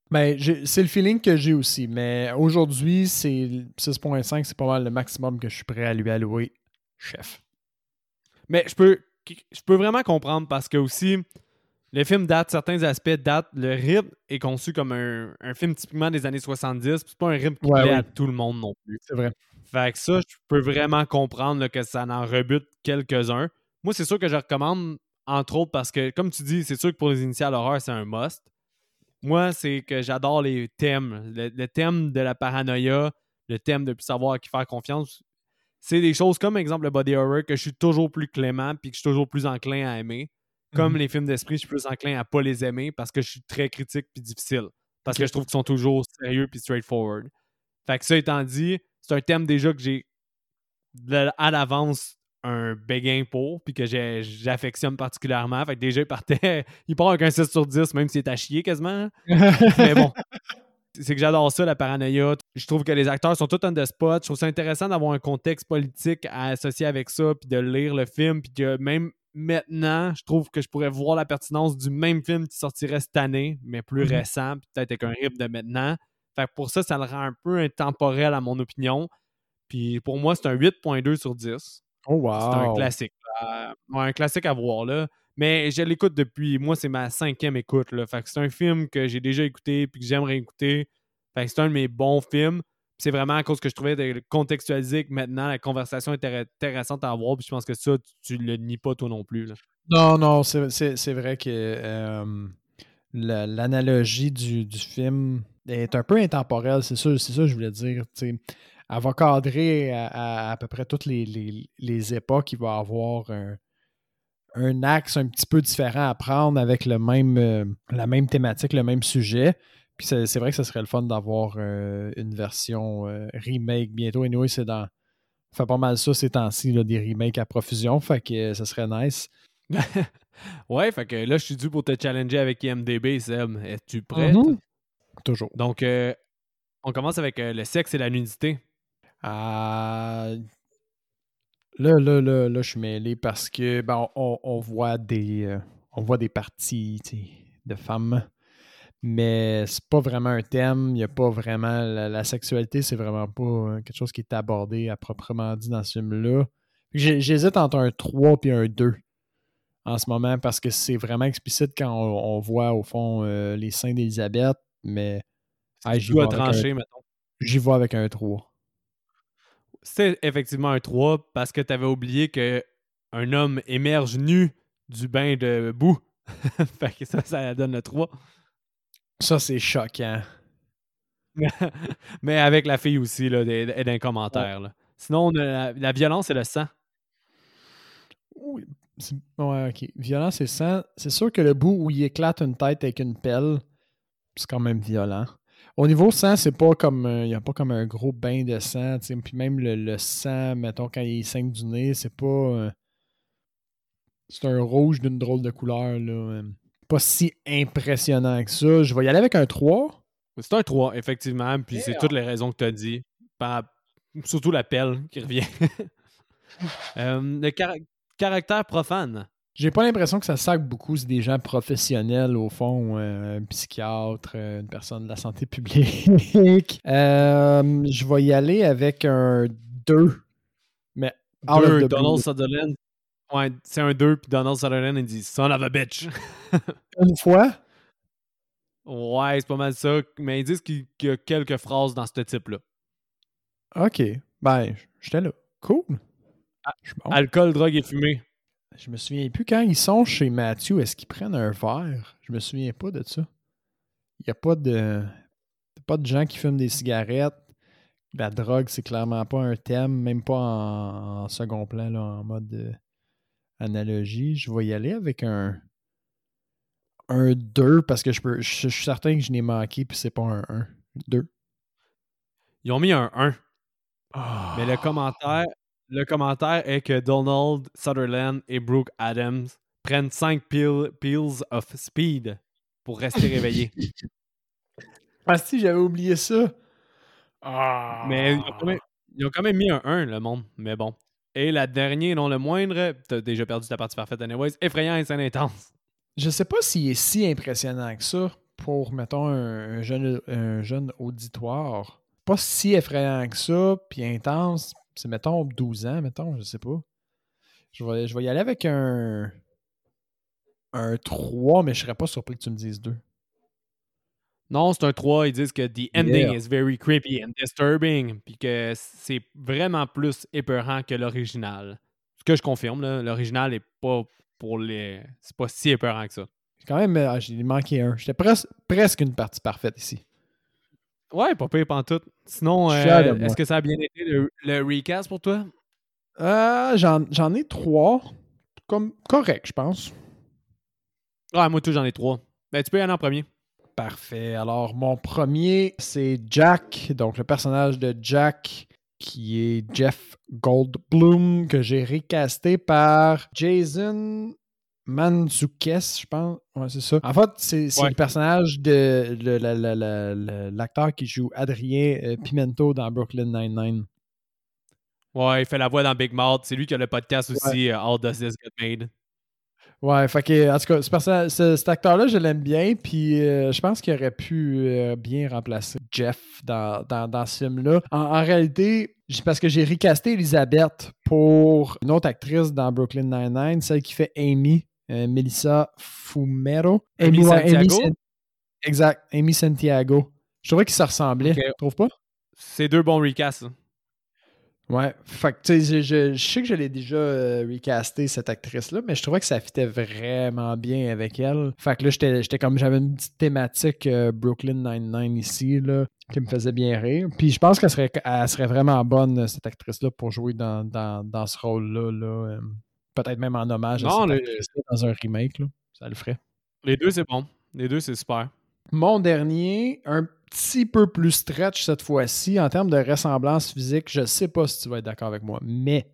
Ben, c'est le feeling que j'ai aussi. Mais aujourd'hui, c'est 6.5, c'est pas mal le maximum que je suis prêt à lui allouer, chef. Mais je peux, je peux vraiment comprendre parce que aussi, le film date, certains aspects datent. Le rythme est conçu comme un, film typiquement des années 70. C'est pas un rythme qui plaît à tout le monde non plus. C'est vrai. Fait que ça, je peux vraiment comprendre que ça en rebute quelques-uns. Moi, c'est sûr que je recommande, entre autres, parce que, comme tu dis, c'est sûr que pour les initiales horreur, c'est un must. Moi, c'est que j'adore les thèmes. Le, thème de la paranoïa, le thème de plus savoir à qui faire confiance. C'est des choses comme, exemple, le body horror que je suis toujours plus clément puis que je suis toujours plus enclin à aimer. Comme mhm. les films d'esprit, je suis plus enclin à pas les aimer parce que je suis très critique puis difficile. Parce que je trouve qu'ils sont toujours sérieux puis straightforward. Fait que ça étant dit, c'est un thème déjà que j'ai à l'avance un béguin pour, puis que j'affectionne particulièrement. Fait que déjà, il partait, il part avec un 6 sur 10, même s'il est à chier quasiment. Mais bon, c'est que j'adore ça, la paranoïa. Je trouve que les acteurs sont tous on the spot. Je trouve ça intéressant d'avoir un contexte politique à associer avec ça, puis de lire le film, puis que même maintenant, je trouve que je pourrais voir la pertinence du même film qui sortirait cette année, mais plus mm-hmm. récent, peut-être avec un rythme de maintenant. Fait que pour ça, ça le rend un peu intemporel à mon opinion. Puis pour moi, c'est un 8.2 sur 10. Oh wow! C'est un classique. un classique à voir, là. Mais je l'écoute depuis... Moi, c'est ma cinquième écoute, là. Fait que c'est un film que j'ai déjà écouté puis que j'aimerais écouter. Fait que c'est un de mes bons films. C'est vraiment à cause que je trouvais de contextualiser que maintenant, la conversation est intéressante à avoir. Puis je pense que ça, tu, le nies pas toi non plus, là. Non, non, c'est vrai que... Euh, l'analogie du, du, film est un peu intemporelle, c'est ça, c'est ça que je voulais dire. Elle va cadrer à, à, peu près toutes les, les, époques. Il va avoir un, un, axe un petit peu différent à prendre avec le même, euh, la même thématique, le même sujet. Puis c'est, vrai que ce serait le fun d'avoir euh, une version euh, remake bientôt. Et nous, c'est dans. fait pas mal ça ces temps-ci, des remakes à profusion. Fait que ce serait nice. Ouais, fait que là, je suis dû pour te challenger avec IMDB, Seb. Es-tu prêt? Mm-hmm. Toujours. Donc, euh, on commence avec euh, le sexe et la nudité. Euh, là, là, là, là, je suis mêlé parce que ben, on, voit des on voit des parties de femmes, mais c'est pas vraiment un thème. Il n'y a pas vraiment la, sexualité, c'est vraiment pas quelque chose qui est abordé à proprement dit dans ce film-là. J'hésite entre un 3 et un 2 en ce moment parce que c'est vraiment explicite quand on, voit au fond les seins d'Elisabeth, mais j'y trancher, mettons. J'y vois avec un 3. C'est effectivement un 3 parce que tu avais oublié que un homme émerge nu du bain de boue. fait que ça, ça donne le 3. Ça, c'est choquant. Mais avec la fille aussi, là, et d'un commentaire. Sinon, la, violence et le sang. Oui. Ouais, ok. Violence et sang. C'est sûr que le bout où il éclate une tête avec une pelle, c'est quand même violent. Au niveau sang, c'est pas comme. Il n'y a pas comme un gros bain de sang. Puis même le, sang, mettons, quand il saigne du nez, c'est pas. Euh, c'est un rouge d'une drôle de couleur. Là. Euh, pas si impressionnant que ça. Je vais y aller avec un 3. C'est un 3, effectivement. Puis c'est toutes les raisons que tu as dit. Surtout la pelle qui revient. Euh, le caractère profane. J'ai pas l'impression que ça sac beaucoup. C'est des gens professionnels, au fond, euh, un psychiatre, euh, une personne de la santé publique. Euh, je vais y aller avec un 2. Mais deux, Donald Sutherland. Ouais, c'est un 2, puis Donald Sutherland, il dit Son of a bitch. une fois? Ouais, c'est pas mal ça. Mais ils disent qu'il y a quelques phrases dans ce type-là. Ok. Ben, j'étais là. Cool. Ah, alcool, drogue et fumée. Je me souviens plus quand ils sont chez Matthew, est-ce qu'ils prennent un verre? Je me souviens pas de ça. Il n'y a pas de, pas de gens qui fument des cigarettes. La drogue, c'est clairement pas un thème, même pas en, second plan, là, en mode euh, analogie. Je vais y aller avec un, un 2 parce que je, peux, je, suis certain que je n'ai manqué puis c'est pas un 1. 2. Ils ont mis un 1. Mais le commentaire, le commentaire est que Donald Sutherland et Brooke Adams prennent 5 pills of speed pour rester réveillés. ah si, j'avais oublié ça. Mais ils ont, quand même, mis un 1, le monde. Mais bon. Et la dernière, non le moindre, t'as déjà perdu ta partie parfaite anyways, effrayant et scène intense. Je sais pas s'il est si impressionnant que ça pour, mettons, un, jeune, un jeune auditoire, pas si effrayant que ça, puis intense. C'est, mettons, 12 ans, mettons, je sais pas. Je vais, je vais y aller avec un, un 3, mais je serais pas surpris que tu me dises 2. Non, c'est un 3. Ils disent que the ending is very creepy and disturbing. Puis que c'est vraiment plus épeurant que l'original. Ce que je confirme, l'original est pas pour les. C'est pas si épeurant que ça. Quand même, ah, j'ai manqué un. J'étais presque une partie parfaite ici. Ouais, pas pire tout. Sinon, euh, est-ce que ça a bien été le, recast pour toi? Euh, J'en ai trois. Comme correct, je pense. Ouais, moi tout, j'en ai trois. Ben, tu peux y aller en premier. Parfait. Alors, mon premier, c'est Jack, donc le personnage de Jack, qui est Jeff Goldblum, que j'ai recasté par Jason Manzukes, je pense. Ouais, c'est ça. En fait, c'est le personnage de, l'acteur qui joue Adrien euh, Pimento dans Brooklyn Nine-Nine. Ouais, il fait la voix dans Big Mouth. C'est lui qui a le podcast aussi, euh, All Does This Get Made. Ouais, fait que, en tout cas, cet acteur-là, je l'aime bien, puis euh, je pense qu'il aurait pu euh, bien remplacer Jeff dans, dans, ce film-là. En, réalité, parce que j'ai recasté Elisabeth pour une autre actrice dans Brooklyn Nine-Nine, celle qui fait Amy, Melissa Fumero. Amy, Santiago? exact, Amy Santiago. Je trouvais qu'ils se ressemblaient, tu trouves pas? C'est deux bons recasts. Ouais, fait que sais, je, sais que je l'ai déjà euh, recasté cette actrice-là, mais je trouvais que ça fitait vraiment bien avec elle. Fait que là, j'étais comme, j'avais une petite thématique euh, Brooklyn Nine-Nine ici, là, qui me faisait bien rire. Puis je pense qu'elle serait, serait vraiment bonne, cette actrice-là, pour jouer dans, ce rôle-là. Là, euh, Peut-être même en hommage à cette dans un remake, là. Ça le ferait. Les deux, c'est bon. Les deux, c'est super. Mon dernier, un petit peu plus stretch cette fois-ci en termes de ressemblance physique. Je ne sais pas si tu vas être d'accord avec moi, mais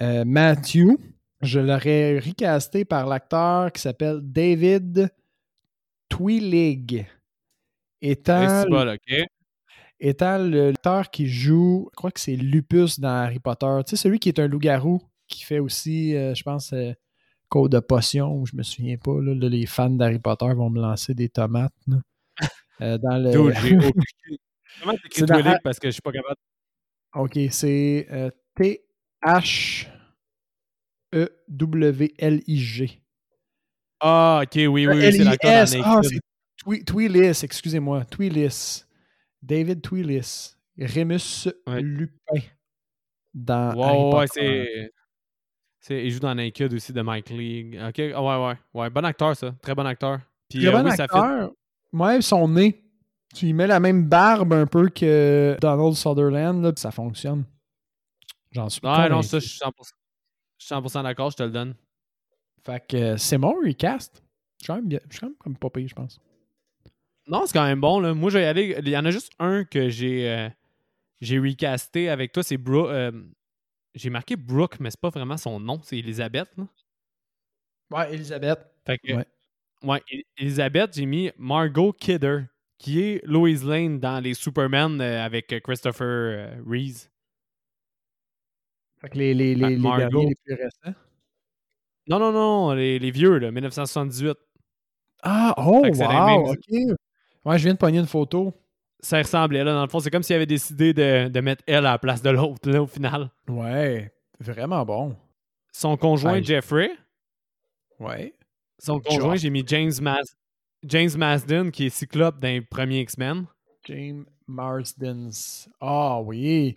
euh, Matthew, je l'aurais recasté par l'acteur qui s'appelle David Twilig. Étant, étant l'acteur qui joue, je crois que c'est Lupus dans Harry Potter. Tu sais, celui qui est un loup-garou qui fait aussi, euh, je pense, euh, Code de potion, ou je me souviens pas. les fans d'Harry Potter vont me lancer des tomates. Euh, dans le... Comment t'écris dans... parce que je suis pas capable. OK, c'est euh, T-H-E-W-L-I-G. Ah, OK, oui, oui, oui c'est l'acteur Ah, c'est Twilis, excusez-moi. Twilis. David Twilis. Remus Lupin. Dans wow, ouais, c'est... Il joue dans Naked aussi de Mike League. OK, ah, ouais, ouais. Ouais, bon acteur, ça. Très bon acteur. Puis, Très euh, bon acteur. Ouais, son nez. Tu lui mets la même barbe un peu que Donald Sutherland, là, ça fonctionne. J'en suis pas. Ouais, non, ça, je suis 100%, d'accord, je te le donne. Fait que euh, c'est mon recast. Je suis quand même, bien, je suis quand même comme pas payé, je pense. Non, c'est quand même bon. Là. Moi, je vais y aller. Il y en a juste un que j'ai euh, j'ai recasté avec toi. C'est. Euh, j'ai marqué Brooke, mais c'est pas vraiment son nom. C'est Elisabeth. Là. Ouais, Elisabeth. Fait que, ouais. Ouais, Elisabeth, j'ai mis Margot Kidder, qui est Lois Lane dans les Superman euh, avec Christopher euh, Reeves. Fait que les, les, les, les les plus récents. Non, non, non, les, les vieux, là, 1978. Ah, oh, wow, ok. Ouais, je viens de pogner une photo. Ça ressemblait, là, dans le fond. C'est comme s'il avait décidé de, de, mettre elle à la place de l'autre, là, au final. Ouais, vraiment bon. Son conjoint, Jeffrey. Ouais. Son conjoint, j'ai mis James, Mas James Marsden, qui est Cyclope dans les premiers X-Men. James Marsden. Ah oui.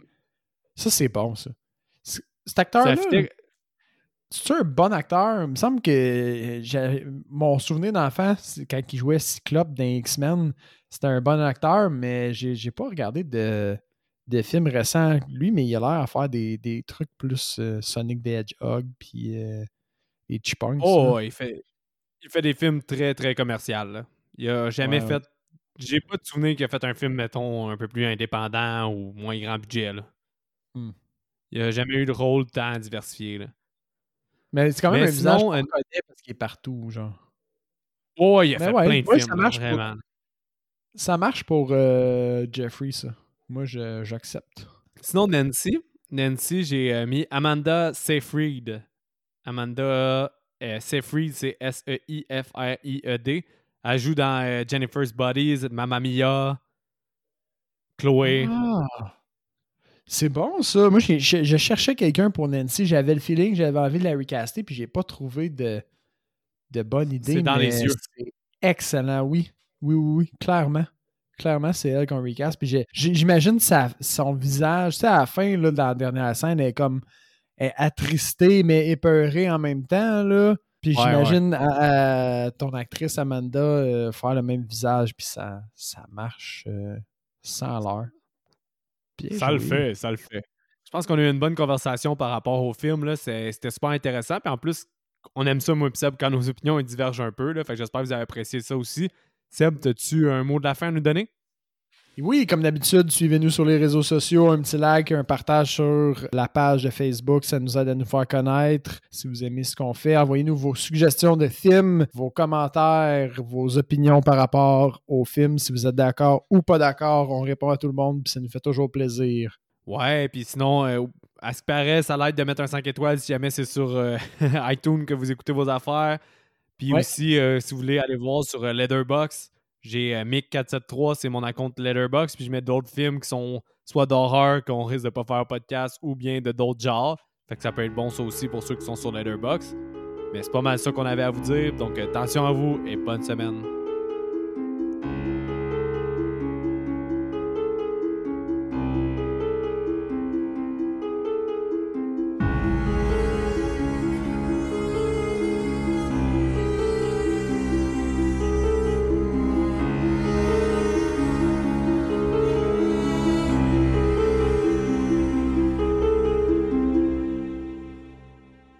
Ça, c'est bon, ça. Cet acteur-là. C'est un bon acteur. Il me semble que mon souvenir d'enfant, quand il jouait Cyclope dans X-Men, c'était un bon acteur, mais j'ai pas regardé de, de films récents lui, mais il a l'air à faire des, des trucs plus euh, Sonic the Hedgehog puis euh, et Chipmunks. Oh, il fait, il fait des films très, très commerciaux. Il a jamais fait. J'ai pas de souvenir qu'il a fait un film, mettons, un peu plus indépendant ou moins grand budget. Là. Hmm. Il a jamais eu de rôle tant diversifié. Là. Mais c'est quand même un visage qu'on parce qu'il est partout, genre. Oh, il a fait plein de films, ça marche vraiment. Pour... Ça marche pour euh, Jeffrey, ça. Moi, j'accepte. Sinon, Nancy. Nancy, j'ai euh, mis Amanda Seyfried. Amanda euh, Seyfried, c'est S-E-I-F-R-I-E-D. Elle joue dans Jennifer's Buddies, Mamma Mia, Chloé. Ah. C'est bon, ça. Moi, je, cherchais quelqu'un pour Nancy. J'avais le feeling que j'avais envie de la recaster, puis j'ai pas trouvé de, de bonne idée. C'est dans les yeux. excellent, oui. Oui, oui, oui, clairement. Clairement, c'est elle qu'on recast. Puis j'imagine son visage, tu sais, à la fin, là, dans la dernière scène, elle est comme elle est attristée, mais épeurée en même temps, là. Puis j'imagine ton actrice Amanda euh, faire le même visage, puis ça, ça marche euh, sans l'heure. Ça le fait, ça le fait. Je pense qu'on a eu une bonne conversation par rapport au film. C'était super intéressant. Puis en plus, on aime ça, moi et Seb, quand nos opinions divergent un peu. Là. Fait que j'espère que vous avez apprécié ça aussi. Seb, as-tu un mot de la fin à nous donner? Oui, comme d'habitude, suivez-nous sur les réseaux sociaux, un petit like, un partage sur la page de Facebook, ça nous aide à nous faire connaître. Si vous aimez ce qu'on fait, envoyez-nous vos suggestions de films, vos commentaires, vos opinions par rapport au film. Si vous êtes d'accord ou pas d'accord, on répond à tout le monde, puis ça nous fait toujours plaisir. Ouais, puis sinon, euh, à ce qui paraît, ça l'aide de mettre un 5 étoiles si jamais c'est sur euh, iTunes que vous écoutez vos affaires. Puis aussi, euh, si vous voulez aller voir sur Leatherbox, j'ai euh, Mick473, c'est mon compte Letterboxd, puis je mets d'autres films qui sont soit d'horreur qu'on risque de pas faire podcast ou bien de d'autres genres. Fait que ça peut être bon ça aussi pour ceux qui sont sur Letterboxd. Mais c'est pas mal ça qu'on avait à vous dire. Donc attention à vous et bonne semaine.